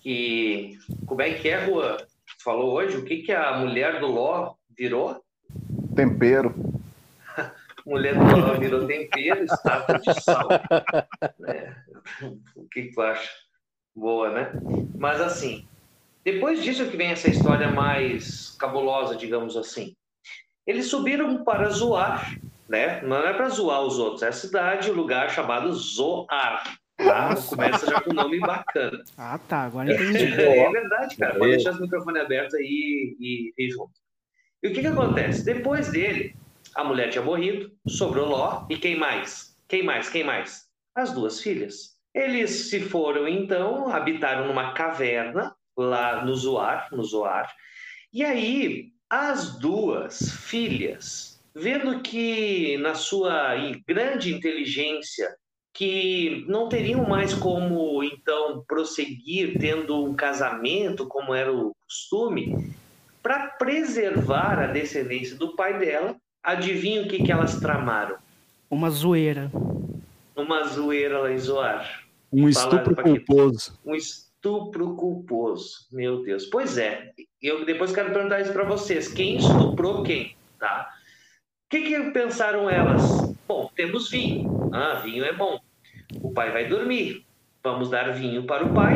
Que, como é que é, Juan? Falou hoje, o que, que a mulher do Ló virou? Tempero. Mulher do Ló virou tempero, estátua de sal. É, o que tu acha? Boa, né? Mas assim, depois disso que vem essa história mais cabulosa, digamos assim. Eles subiram para Zoar, né? Não é para zoar os outros, é a cidade, o lugar chamado Zoar. Ah, começa já com um nome bacana. Ah, tá. Agora entendi. É, verdade, cara. Pode deixar os microfones abertos aí e, e junto. E o que que acontece? Depois dele, a mulher tinha morrido, sobrou Ló, e quem mais? Quem mais? Quem mais? As duas filhas. Eles se foram, então, habitaram numa caverna, lá no Zoar, no Zoar, e aí as duas filhas, vendo que na sua grande inteligência que não teriam mais como então prosseguir tendo um casamento como era o costume, para preservar a descendência do pai dela, adivinha o que, que elas tramaram? Uma zoeira. Uma zoeira lá em Zoar. Um estupro culposo. Um estupro culposo. Meu Deus. Pois é. Eu depois quero perguntar isso para vocês. Quem estuprou quem? Tá? O que, que pensaram elas? Bom, temos vinho. Ah, vinho é bom. O pai vai dormir. Vamos dar vinho para o pai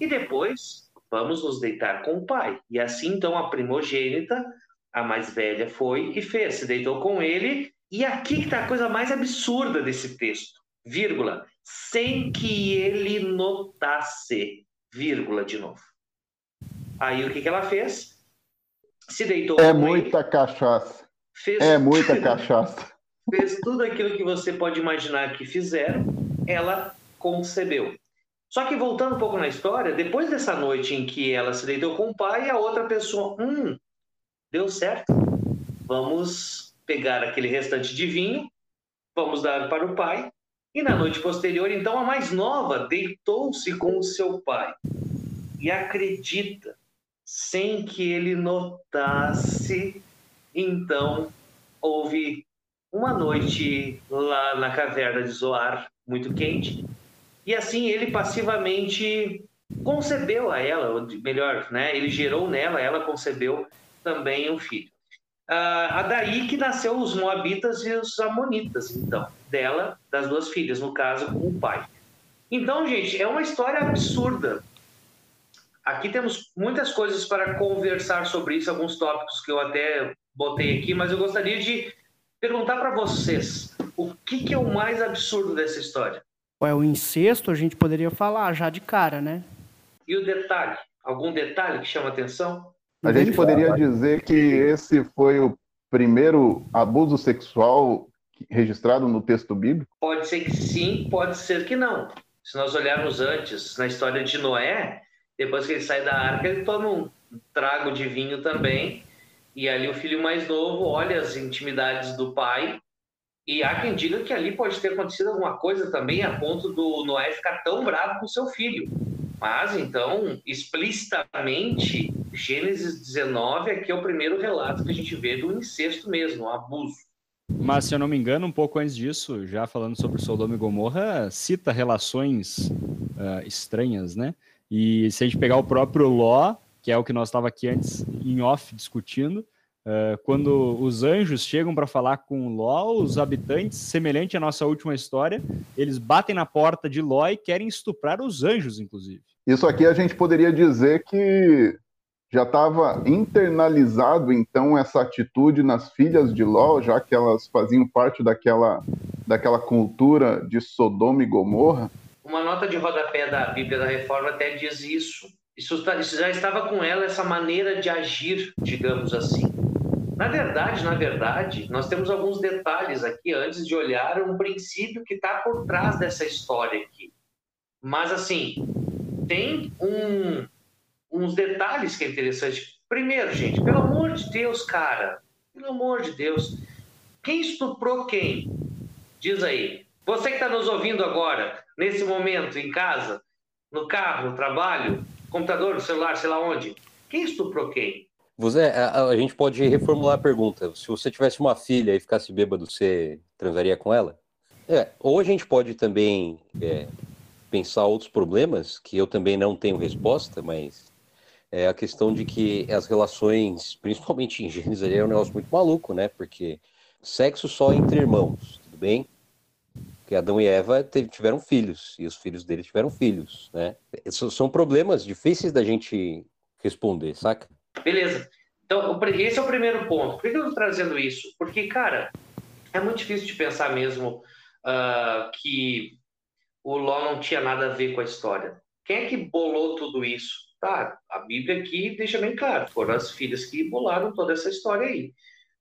e depois vamos nos deitar com o pai. E assim, então, a primogênita, a mais velha, foi e fez. Se deitou com ele. E aqui que está a coisa mais absurda desse texto. Vírgula. Sem que ele notasse. Vírgula de novo. Aí o que, que ela fez? Se deitou É muita ele, cachaça. Fez... É muita cachaça. fez tudo aquilo que você pode imaginar que fizeram, ela concebeu. Só que voltando um pouco na história, depois dessa noite em que ela se deitou com o pai, a outra pessoa, hum, deu certo. Vamos pegar aquele restante de vinho, vamos dar para o pai. E na noite posterior, então, a mais nova deitou-se com o seu pai. E acredita, sem que ele notasse, então houve uma noite lá na caverna de Zoar, muito quente, e assim ele passivamente concebeu a ela, melhor, né? Ele gerou nela, ela concebeu também um filho. Ah, daí que nasceu os Moabitas e os Amonitas, então, dela, das duas filhas, no caso, com o pai. Então, gente, é uma história absurda. Aqui temos muitas coisas para conversar sobre isso, alguns tópicos que eu até botei aqui, mas eu gostaria de perguntar para vocês o que, que, é o mais absurdo dessa história. É o incesto, a gente poderia falar já de cara, né? E o detalhe? Algum detalhe que chama atenção? A gente poderia dizer que esse foi o primeiro abuso sexual registrado no texto bíblico? Pode ser que sim, pode ser que não. Se nós olharmos antes, na história de Noé, depois que ele sai da arca, ele toma um trago de vinho também e ali o filho mais novo olha as intimidades do pai e há quem diga que ali pode ter acontecido alguma coisa também a ponto do Noé ficar tão bravo com seu filho. Mas então, explicitamente, Gênesis 19 aqui é o primeiro relato que a gente vê do incesto mesmo, o abuso. Mas, se eu não me engano, um pouco antes disso, já falando sobre Sodoma e Gomorra, cita relações uh, estranhas, né? E se a gente pegar o próprio Ló, que é o que nós estava aqui antes em off discutindo. Uh, quando os anjos chegam para falar com Ló, os habitantes, semelhante à nossa última história, eles batem na porta de Ló e querem estuprar os anjos, inclusive. Isso aqui a gente poderia dizer que já estava internalizado, então, essa atitude nas filhas de Ló, já que elas faziam parte daquela, daquela cultura de Sodoma e Gomorra. Uma nota de rodapé da Bíblia da Reforma até diz isso, isso, tá, isso já estava com ela, essa maneira de agir, digamos assim. Na verdade, na verdade, nós temos alguns detalhes aqui antes de olhar um princípio que está por trás dessa história aqui. Mas, assim, tem um, uns detalhes que é interessante. Primeiro, gente, pelo amor de Deus, cara, pelo amor de Deus, quem estuprou quem? Diz aí. Você que está nos ouvindo agora, nesse momento, em casa, no carro, no trabalho, computador, no celular, sei lá onde. Quem estuprou quem? Você, a, a, gente pode reformular a pergunta. Se você tivesse uma filha e ficasse bêbado, você transaria com ela? É, ou a gente pode também é, pensar outros problemas, que eu também não tenho resposta, mas é a questão de que as relações, principalmente em Gênesis, é um negócio muito maluco, né? Porque sexo só entre irmãos, tudo bem? Porque Adão e Eva tiveram filhos, e os filhos deles tiveram filhos, né? Esses são problemas difíceis da gente responder, saca? Beleza. Então, esse é o primeiro ponto. Por que eu estou trazendo isso? Porque, cara, é muito difícil de pensar mesmo uh, que o Ló não tinha nada a ver com a história. Quem é que bolou tudo isso? Tá, a Bíblia aqui deixa bem claro, foram as filhas que bolaram toda essa história aí.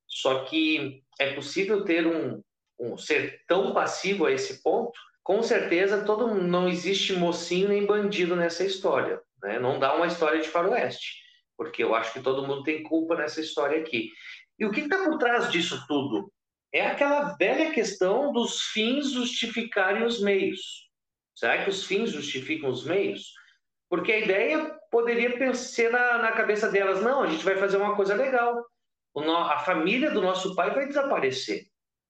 Só que é possível ter um, um ser tão passivo a esse ponto? Com certeza, todo não existe mocinho nem bandido nessa história. Né? Não dá uma história de faroeste, porque eu acho que todo mundo tem culpa nessa história aqui. E o que está por trás disso tudo? É aquela velha questão dos fins justificarem os meios. Será que os fins justificam os meios? Porque a ideia poderia ser na, na cabeça delas: não, a gente vai fazer uma coisa legal. No, a família do nosso pai vai desaparecer,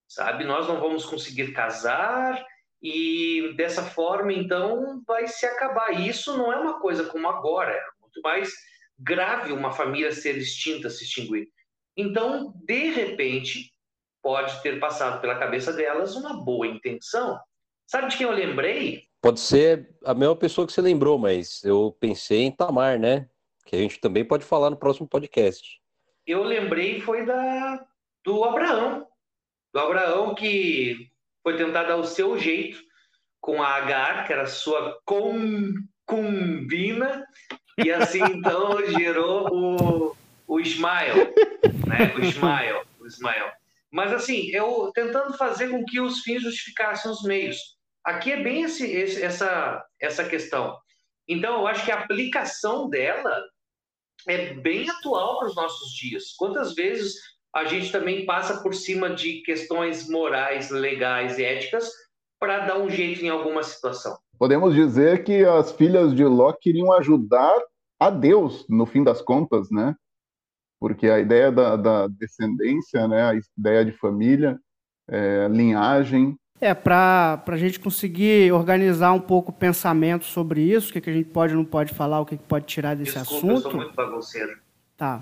sabe? Nós não vamos conseguir casar e dessa forma, então, vai se acabar. E isso não é uma coisa como agora, é muito mais grave uma família ser extinta, se extinguir. Então, de repente, pode ter passado pela cabeça delas uma boa intenção. Sabe de quem eu lembrei? Pode ser a mesma pessoa que você lembrou, mas eu pensei em Tamar, né? Que a gente também pode falar no próximo podcast. Eu lembrei foi da do Abraão. Do Abraão que foi tentar dar o seu jeito com a Agar, que era sua concubina, e assim então gerou o, o Ismael, né? O Ismael, o Ismael. Mas assim, eu tentando fazer com que os fins justificassem os meios. Aqui é bem esse, esse, essa, essa questão. Então, eu acho que a aplicação dela é bem atual para os nossos dias. Quantas vezes a gente também passa por cima de questões morais, legais e éticas para dar um jeito em alguma situação? Podemos dizer que as filhas de Ló queriam ajudar a Deus, no fim das contas, né? Porque a ideia da, da descendência, né, a ideia de família, é, linhagem, é, para a gente conseguir organizar um pouco o pensamento sobre isso, o que, que a gente pode ou não pode falar, o que, que pode tirar desse Desculpa, assunto. Eu sou muito bagunceiro. Tá.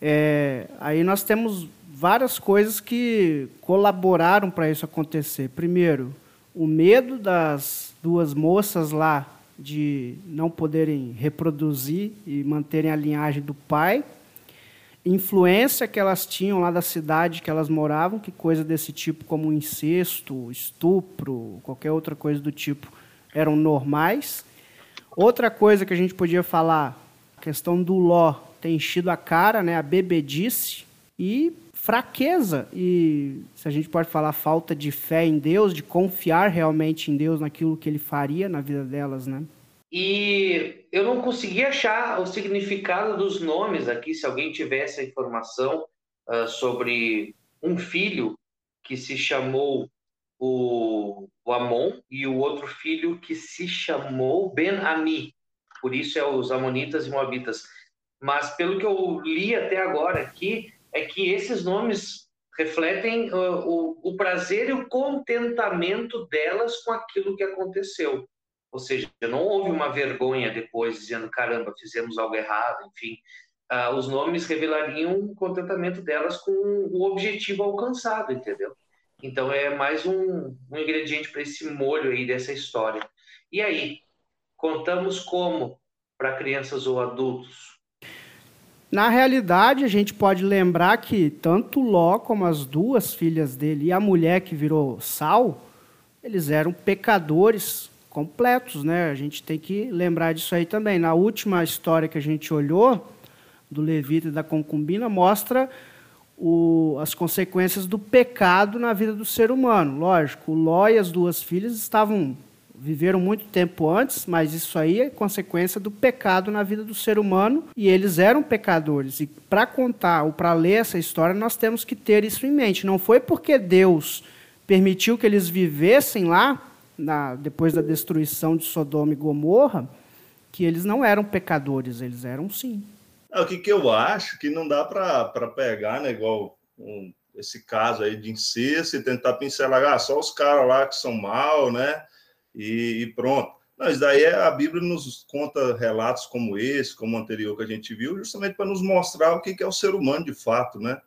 É, aí nós temos várias coisas que colaboraram para isso acontecer. Primeiro, o medo das duas moças lá de não poderem reproduzir e manterem a linhagem do pai influência que elas tinham lá da cidade que elas moravam, que coisa desse tipo como incesto, estupro, qualquer outra coisa do tipo, eram normais. Outra coisa que a gente podia falar, a questão do ló ter enchido a cara, né, a bebedice e fraqueza e se a gente pode falar falta de fé em Deus, de confiar realmente em Deus naquilo que ele faria na vida delas, né? E eu não consegui achar o significado dos nomes aqui, se alguém tivesse a informação uh, sobre um filho que se chamou o, o, Amon e o outro filho que se chamou Ben-Ami. Por isso é os Amonitas e Moabitas. Mas pelo que eu li até agora aqui, é que esses nomes refletem uh, o, o prazer e o contentamento delas com aquilo que aconteceu. Ou seja, não houve uma vergonha depois dizendo, caramba, fizemos algo errado, enfim. Ah, os nomes revelariam o contentamento delas com o objetivo alcançado, entendeu? Então é mais um, um ingrediente para esse molho aí dessa história. E aí, contamos como para crianças ou adultos? Na realidade, a gente pode lembrar que tanto Ló como as duas filhas dele e a mulher que virou Sal, eles eram pecadores completos, né? A gente tem que lembrar disso aí também. Na última história que a gente olhou, do Levita e da concubina, mostra o, as consequências do pecado na vida do ser humano. Lógico, Ló e as duas filhas estavam viveram muito tempo antes, mas isso aí é consequência do pecado na vida do ser humano e eles eram pecadores. E para contar ou para ler essa história, nós temos que ter isso em mente. Não foi porque Deus permitiu que eles vivessem lá na, depois da destruição de Sodoma e Gomorra, que eles não eram pecadores, eles eram sim. É, o que, que eu acho que não dá para pegar, né, igual um, esse caso aí de incesto e tentar pincelar, ah, só os caras lá que são mal, né, e, e pronto. Não, isso daí é, a Bíblia nos conta relatos como esse, como o anterior que a gente viu, justamente para nos mostrar o que, que é o ser humano de fato, né?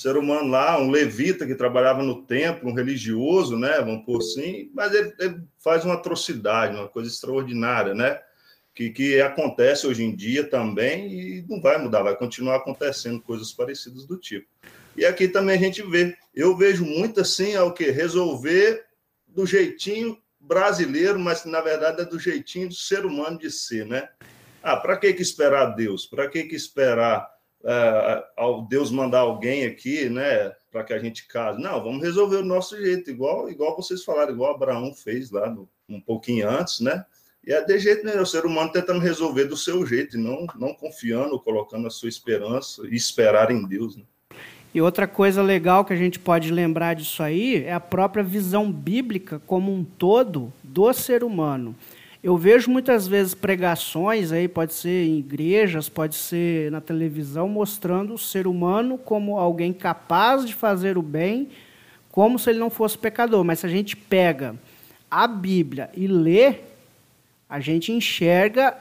Ser humano lá, um levita que trabalhava no templo, um religioso, né? Vamos por assim, mas ele, ele, faz uma atrocidade, uma coisa extraordinária, né? Que, que acontece hoje em dia também e não vai mudar, vai continuar acontecendo coisas parecidas do tipo. E aqui também a gente vê, eu vejo muito assim ao que resolver do jeitinho brasileiro, mas na verdade é do jeitinho do ser humano de ser, né? Ah, para que, que esperar Deus? Para que, que esperar uh, Deus mandar alguém aqui, né? Para que a gente case? Não, vamos resolver o nosso jeito, igual, igual vocês falaram, igual Abraão fez lá no, um pouquinho antes, né? E é de jeito nenhum, o ser humano tentando resolver do seu jeito, e não, não confiando, colocando a sua esperança e esperar em Deus. Né? E outra coisa legal que a gente pode lembrar disso aí é a própria visão bíblica como um todo do ser humano. Eu vejo muitas vezes pregações aí, pode ser em igrejas, pode ser na televisão, mostrando o ser humano como alguém capaz de fazer o bem, como se ele não fosse pecador. Mas se a gente pega a Bíblia e lê, a gente enxerga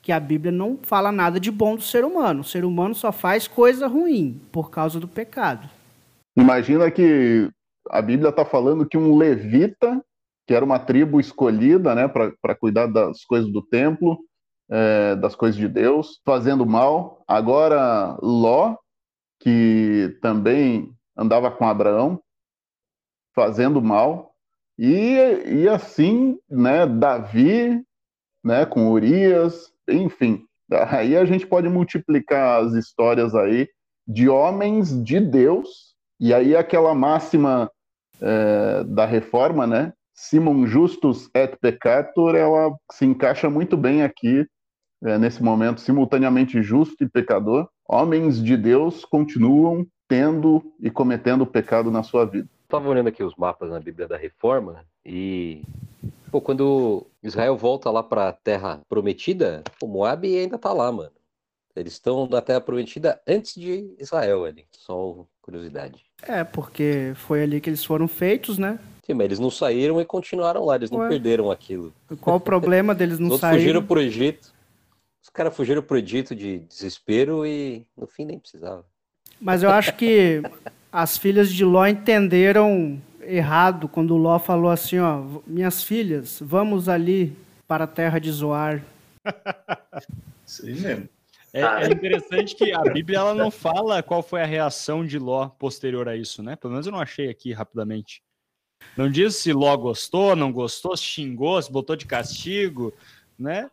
que a Bíblia não fala nada de bom do ser humano. O ser humano só faz coisa ruim por causa do pecado. Imagina que a Bíblia está falando que um levita que era uma tribo escolhida né, para cuidar das coisas do templo, é, das coisas de Deus, fazendo mal. Agora, Ló, que também andava com Abraão, fazendo mal. E, e assim, né, Davi, né, com Urias, enfim. Aí a gente pode multiplicar as histórias aí de homens de Deus, e aí aquela máxima é, da reforma, né, Simon Justus et Peccator, ela se encaixa muito bem aqui, é, nesse momento, simultaneamente justo e pecador. Homens de Deus continuam tendo e cometendo pecado na sua vida. Estava olhando aqui os mapas na Bíblia da Reforma e pô, quando Israel volta lá para a Terra Prometida, o Moab ainda está lá, mano. Eles estão na Terra Prometida antes de Israel ali. Só curiosidade. É, porque foi ali que eles foram feitos, né? Sim, mas eles não saíram e continuaram lá, eles não Ué. perderam aquilo. Qual o problema deles não saírem? fugiram pro Egito. Os caras fugiram pro Egito de desespero e no fim nem precisava. Mas eu acho que as filhas de Ló entenderam errado quando Ló falou assim, ó, minhas filhas, vamos ali para a terra de Zoar. Sim mesmo. É, é, interessante que a Bíblia ela não fala qual foi a reação de Ló posterior a isso, né? Pelo menos eu não achei aqui rapidamente. Não diz se Ló gostou, não gostou, se xingou, se botou de castigo, né?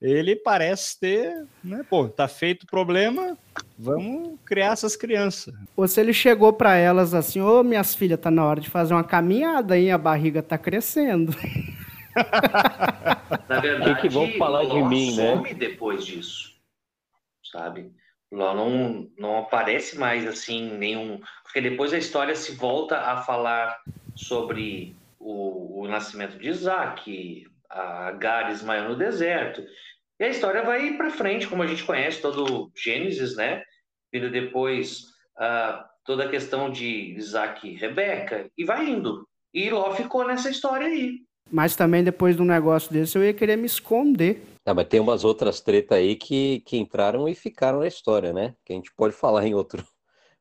Ele parece ter, né? Pô, tá feito o problema, vamos criar essas crianças. Ou se ele chegou para elas assim, ô oh, minhas filhas, tá na hora de fazer uma caminhada aí, a barriga tá crescendo. Na verdade, que, que vão falar de mim, né? depois disso, sabe? Ló não, não aparece mais assim nenhum, porque depois a história se volta a falar sobre o, o nascimento de Isaac, a Agar e Ismael no deserto. E a história vai para frente, como a gente conhece, todo Gênesis, né? Vindo depois uh, toda a questão de Isaac e Rebeca, e vai indo. E Ló ficou nessa história aí. Mas também depois de um negócio desse eu ia querer me esconder. Ah, mas tem umas outras tretas aí que, que entraram e ficaram na história, né? Que a gente pode falar em outro,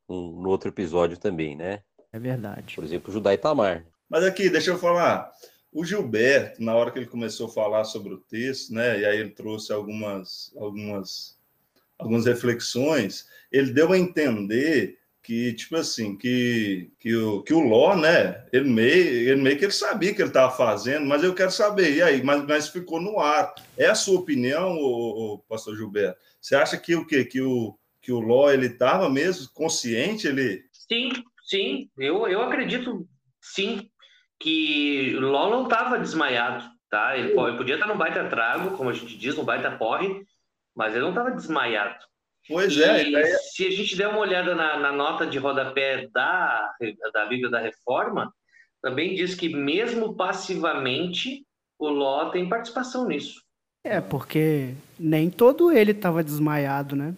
um, no outro episódio também, né? É verdade. Por exemplo, Judá e Tamar. Mas aqui, deixa eu falar. O Gilberto, na hora que ele começou a falar sobre o texto, né, e aí ele trouxe algumas, algumas, algumas reflexões, ele deu a entender que, tipo assim, que, que, o, que o Ló, né, ele meio, ele meio que ele sabia que ele estava fazendo, mas eu quero saber, e aí, mas, mas ficou no ar. É a sua opinião, o, pastor Gilberto? Você acha que o quê? Que o, que o Ló, ele estava mesmo consciente? Ele... Sim, sim, eu, eu acredito sim que Ló não estava desmaiado, tá? Ele, ele, podia estar no baita trago, como a gente diz, no baita porre, mas ele não estava desmaiado. Pois é. E é... se a gente der uma olhada na, na, nota de rodapé da, da Bíblia da Reforma, também diz que mesmo passivamente o Ló tem participação nisso. É, porque nem todo ele estava desmaiado, né?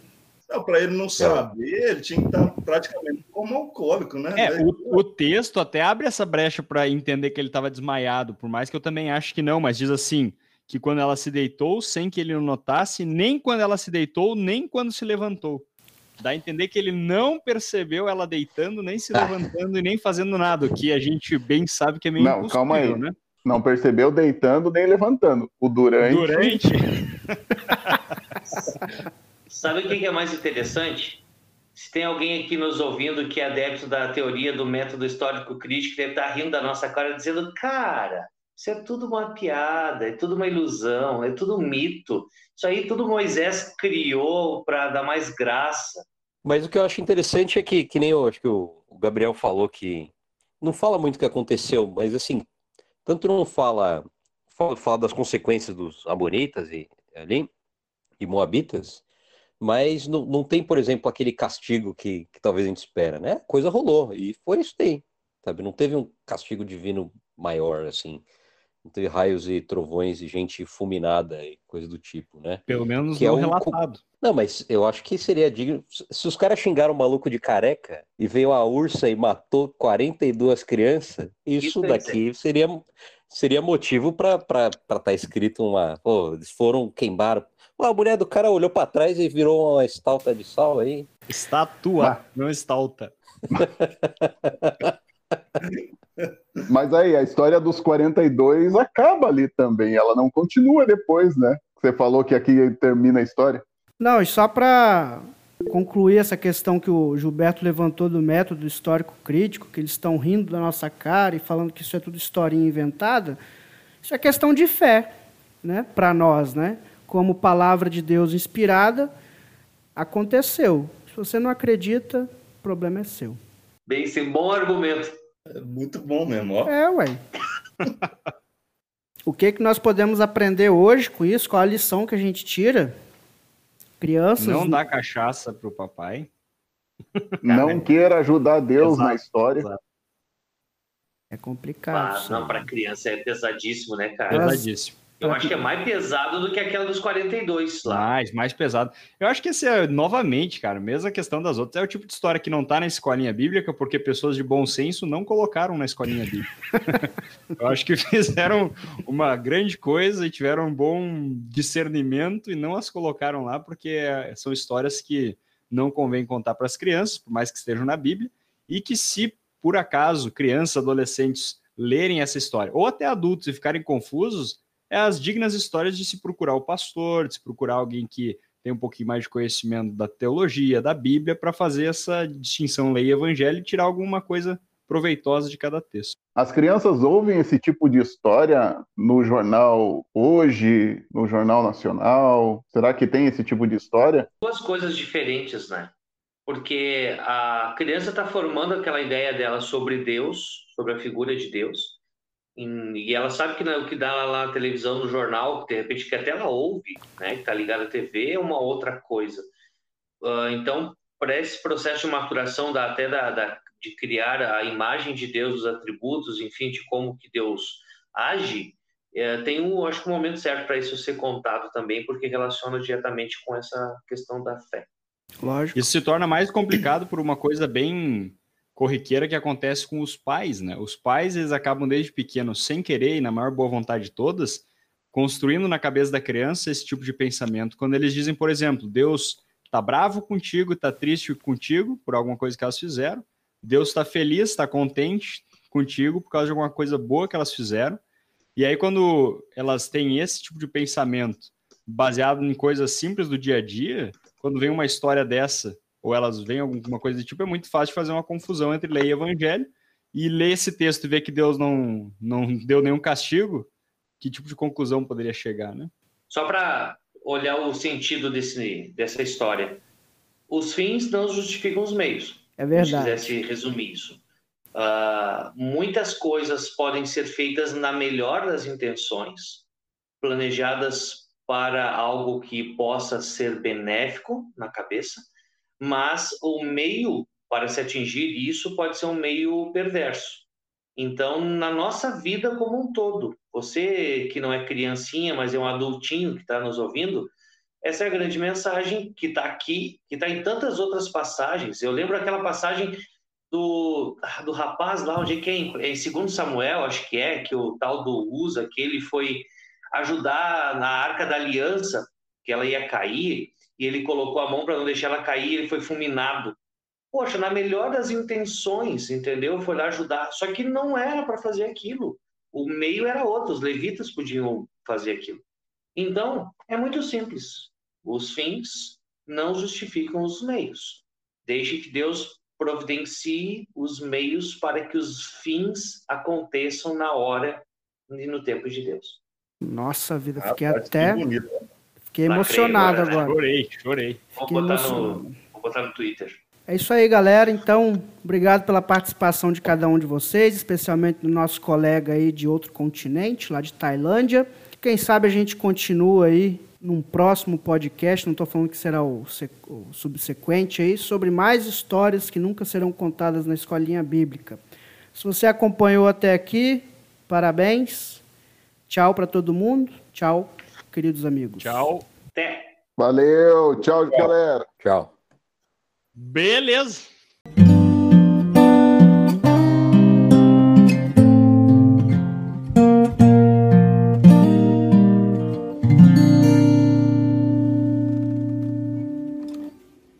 Para ele não saber, ele tinha que estar praticamente como alcoólico, né? É, o, o, texto até abre essa brecha para entender que ele estava desmaiado, por mais que eu também acho que não, mas diz assim: que quando ela se deitou, sem que ele notasse, nem quando ela se deitou, nem quando se levantou. Dá a entender que ele não percebeu ela deitando, nem se levantando e nem fazendo nada, o que a gente bem sabe que é meio Não, calma aí. Né? Não percebeu deitando nem levantando. O durante. Durante. Sabe o que é mais interessante? Se tem alguém aqui nos ouvindo que é adepto da teoria do método histórico crítico, deve estar rindo da nossa cara dizendo, cara, Isso é tudo uma piada, é tudo uma ilusão, é tudo um mito. Isso aí tudo Moisés criou para dar mais graça. Mas o que eu acho interessante é que, que nem eu acho que o Gabriel falou que não fala muito o que aconteceu, mas assim, tanto não fala, fala, fala das consequências dos amonitas e ali e moabitas, mas não, não tem, por exemplo, aquele castigo que, que talvez a gente espera, né? A coisa rolou e foi isso aí, sabe? Não teve um castigo divino maior assim. Não teve raios e trovões e gente fulminada e coisa do tipo, né? Pelo menos que é não é um... relatado. Não, mas eu acho que seria digno. Se os caras xingaram o maluco de careca e veio a ursa e matou 42 crianças, isso, isso daqui seria, seria motivo para estar tá escrito uma. Pô, eles foram queimar. A mulher do cara olhou para trás e virou uma estalta de sal aí. Estátua, ah. não estalta. Mas aí, a história dos 42 acaba ali também, ela não continua depois, né? Você falou que aqui termina a história. Não, e só para concluir essa questão que o Gilberto levantou do método histórico crítico, que eles estão rindo da nossa cara e falando que isso é tudo historinha inventada, isso é questão de fé, né, para nós, né? Como palavra de Deus inspirada, aconteceu. Se você não acredita, o problema é seu. Bem, sim, bom argumento. É muito bom mesmo, ó. É, ué. o que, que nós podemos aprender hoje com isso? Qual a lição que a gente tira? Crianças. Não dá cachaça pro papai. Não queira ajudar Deus exato, na história. Exato. É complicado. Ah, não, para criança é pesadíssimo, né, cara? Pesadíssimo. Eu acho que é mais pesado do que aquela dos 42 lá. Mais, mais pesado. Eu acho que esse é, novamente, cara, mesmo a questão das outras, é o tipo de história que não tá na escolinha bíblica, porque pessoas de bom senso não colocaram na escolinha bíblica. Eu acho que fizeram uma grande coisa e tiveram um bom discernimento e não as colocaram lá, porque é, são histórias que não convém contar para as crianças, por mais que estejam na Bíblia, e que se por acaso crianças, adolescentes lerem essa história, ou até adultos e ficarem confusos, é as dignas histórias de se procurar o pastor, de se procurar alguém que tem um pouquinho mais de conhecimento da teologia, da Bíblia, para fazer essa distinção lei e evangelho e tirar alguma coisa proveitosa de cada texto. As crianças ouvem esse tipo de história no jornal hoje, no jornal nacional? Será que tem esse tipo de história? Duas coisas diferentes, né? Porque a criança está formando aquela ideia dela sobre Deus, sobre a figura de Deus, e ela sabe que o que dá lá na televisão, no jornal, de repente que até ela ouve, né, que está ligada à TV, é uma outra coisa. Uh, então, para esse processo de maturação, da, até da, da, de criar a imagem de Deus, os atributos, enfim, de como que Deus age, é, tem, um, acho que, um momento certo para isso ser contado também, porque relaciona diretamente com essa questão da fé. Lógico. Isso se torna mais complicado por uma coisa bem corriqueira que acontece com os pais, né? Os pais, eles acabam desde pequenos, sem querer e na maior boa vontade de todas, construindo na cabeça da criança esse tipo de pensamento. Quando eles dizem, por exemplo, Deus está bravo contigo, está triste contigo por alguma coisa que elas fizeram, Deus está feliz, está contente contigo por causa de alguma coisa boa que elas fizeram. E aí, quando elas têm esse tipo de pensamento baseado em coisas simples do dia a dia, quando vem uma história dessa ou elas veem alguma coisa do tipo, é muito fácil fazer uma confusão entre lei e evangelho. E ler esse texto e ver que Deus não, não deu nenhum castigo, que tipo de conclusão poderia chegar, né? Só para olhar o sentido desse, dessa história. Os fins não justificam os meios. É verdade. Se quisesse resumir isso. Uh, muitas coisas podem ser feitas na melhor das intenções, planejadas para algo que possa ser benéfico na cabeça, mas o meio para se atingir isso pode ser um meio perverso. Então, na nossa vida como um todo, você que não é criancinha, mas é um adultinho que está nos ouvindo, essa é a grande mensagem que está aqui, que está em tantas outras passagens. Eu lembro aquela passagem do, do rapaz lá, onde é que é, em, é em 2 Samuel, acho que é, que o tal do Usa, que ele foi ajudar na Arca da Aliança, que ela ia cair, e ele colocou a mão para não deixar ela cair, ele foi fulminado. Poxa, na melhor das intenções, entendeu? Foi lá ajudar. Só que não era para fazer aquilo. O meio era outro, os levitas podiam fazer aquilo. Então, é muito simples. Os fins não justificam os meios. Deixe que Deus providencie os meios para que os fins aconteçam na hora, e no tempo de Deus. Nossa vida, Ah, fiquei que até. bonito. Fiquei emocionado agora, né? agora. Chorei, chorei. Vou botar, no, vou botar no Twitter. É isso aí, galera. Então, obrigado pela participação de cada um de vocês, especialmente do nosso colega aí de outro continente, lá de Tailândia. Quem sabe a gente continua aí num próximo podcast, não estou falando que será o, o subsequente aí, sobre mais histórias que nunca serão contadas na escolinha bíblica. Se você acompanhou até aqui, parabéns. Tchau para todo mundo. Tchau, queridos amigos. Tchau. Até! Valeu, tchau, galera. Tchau. Beleza.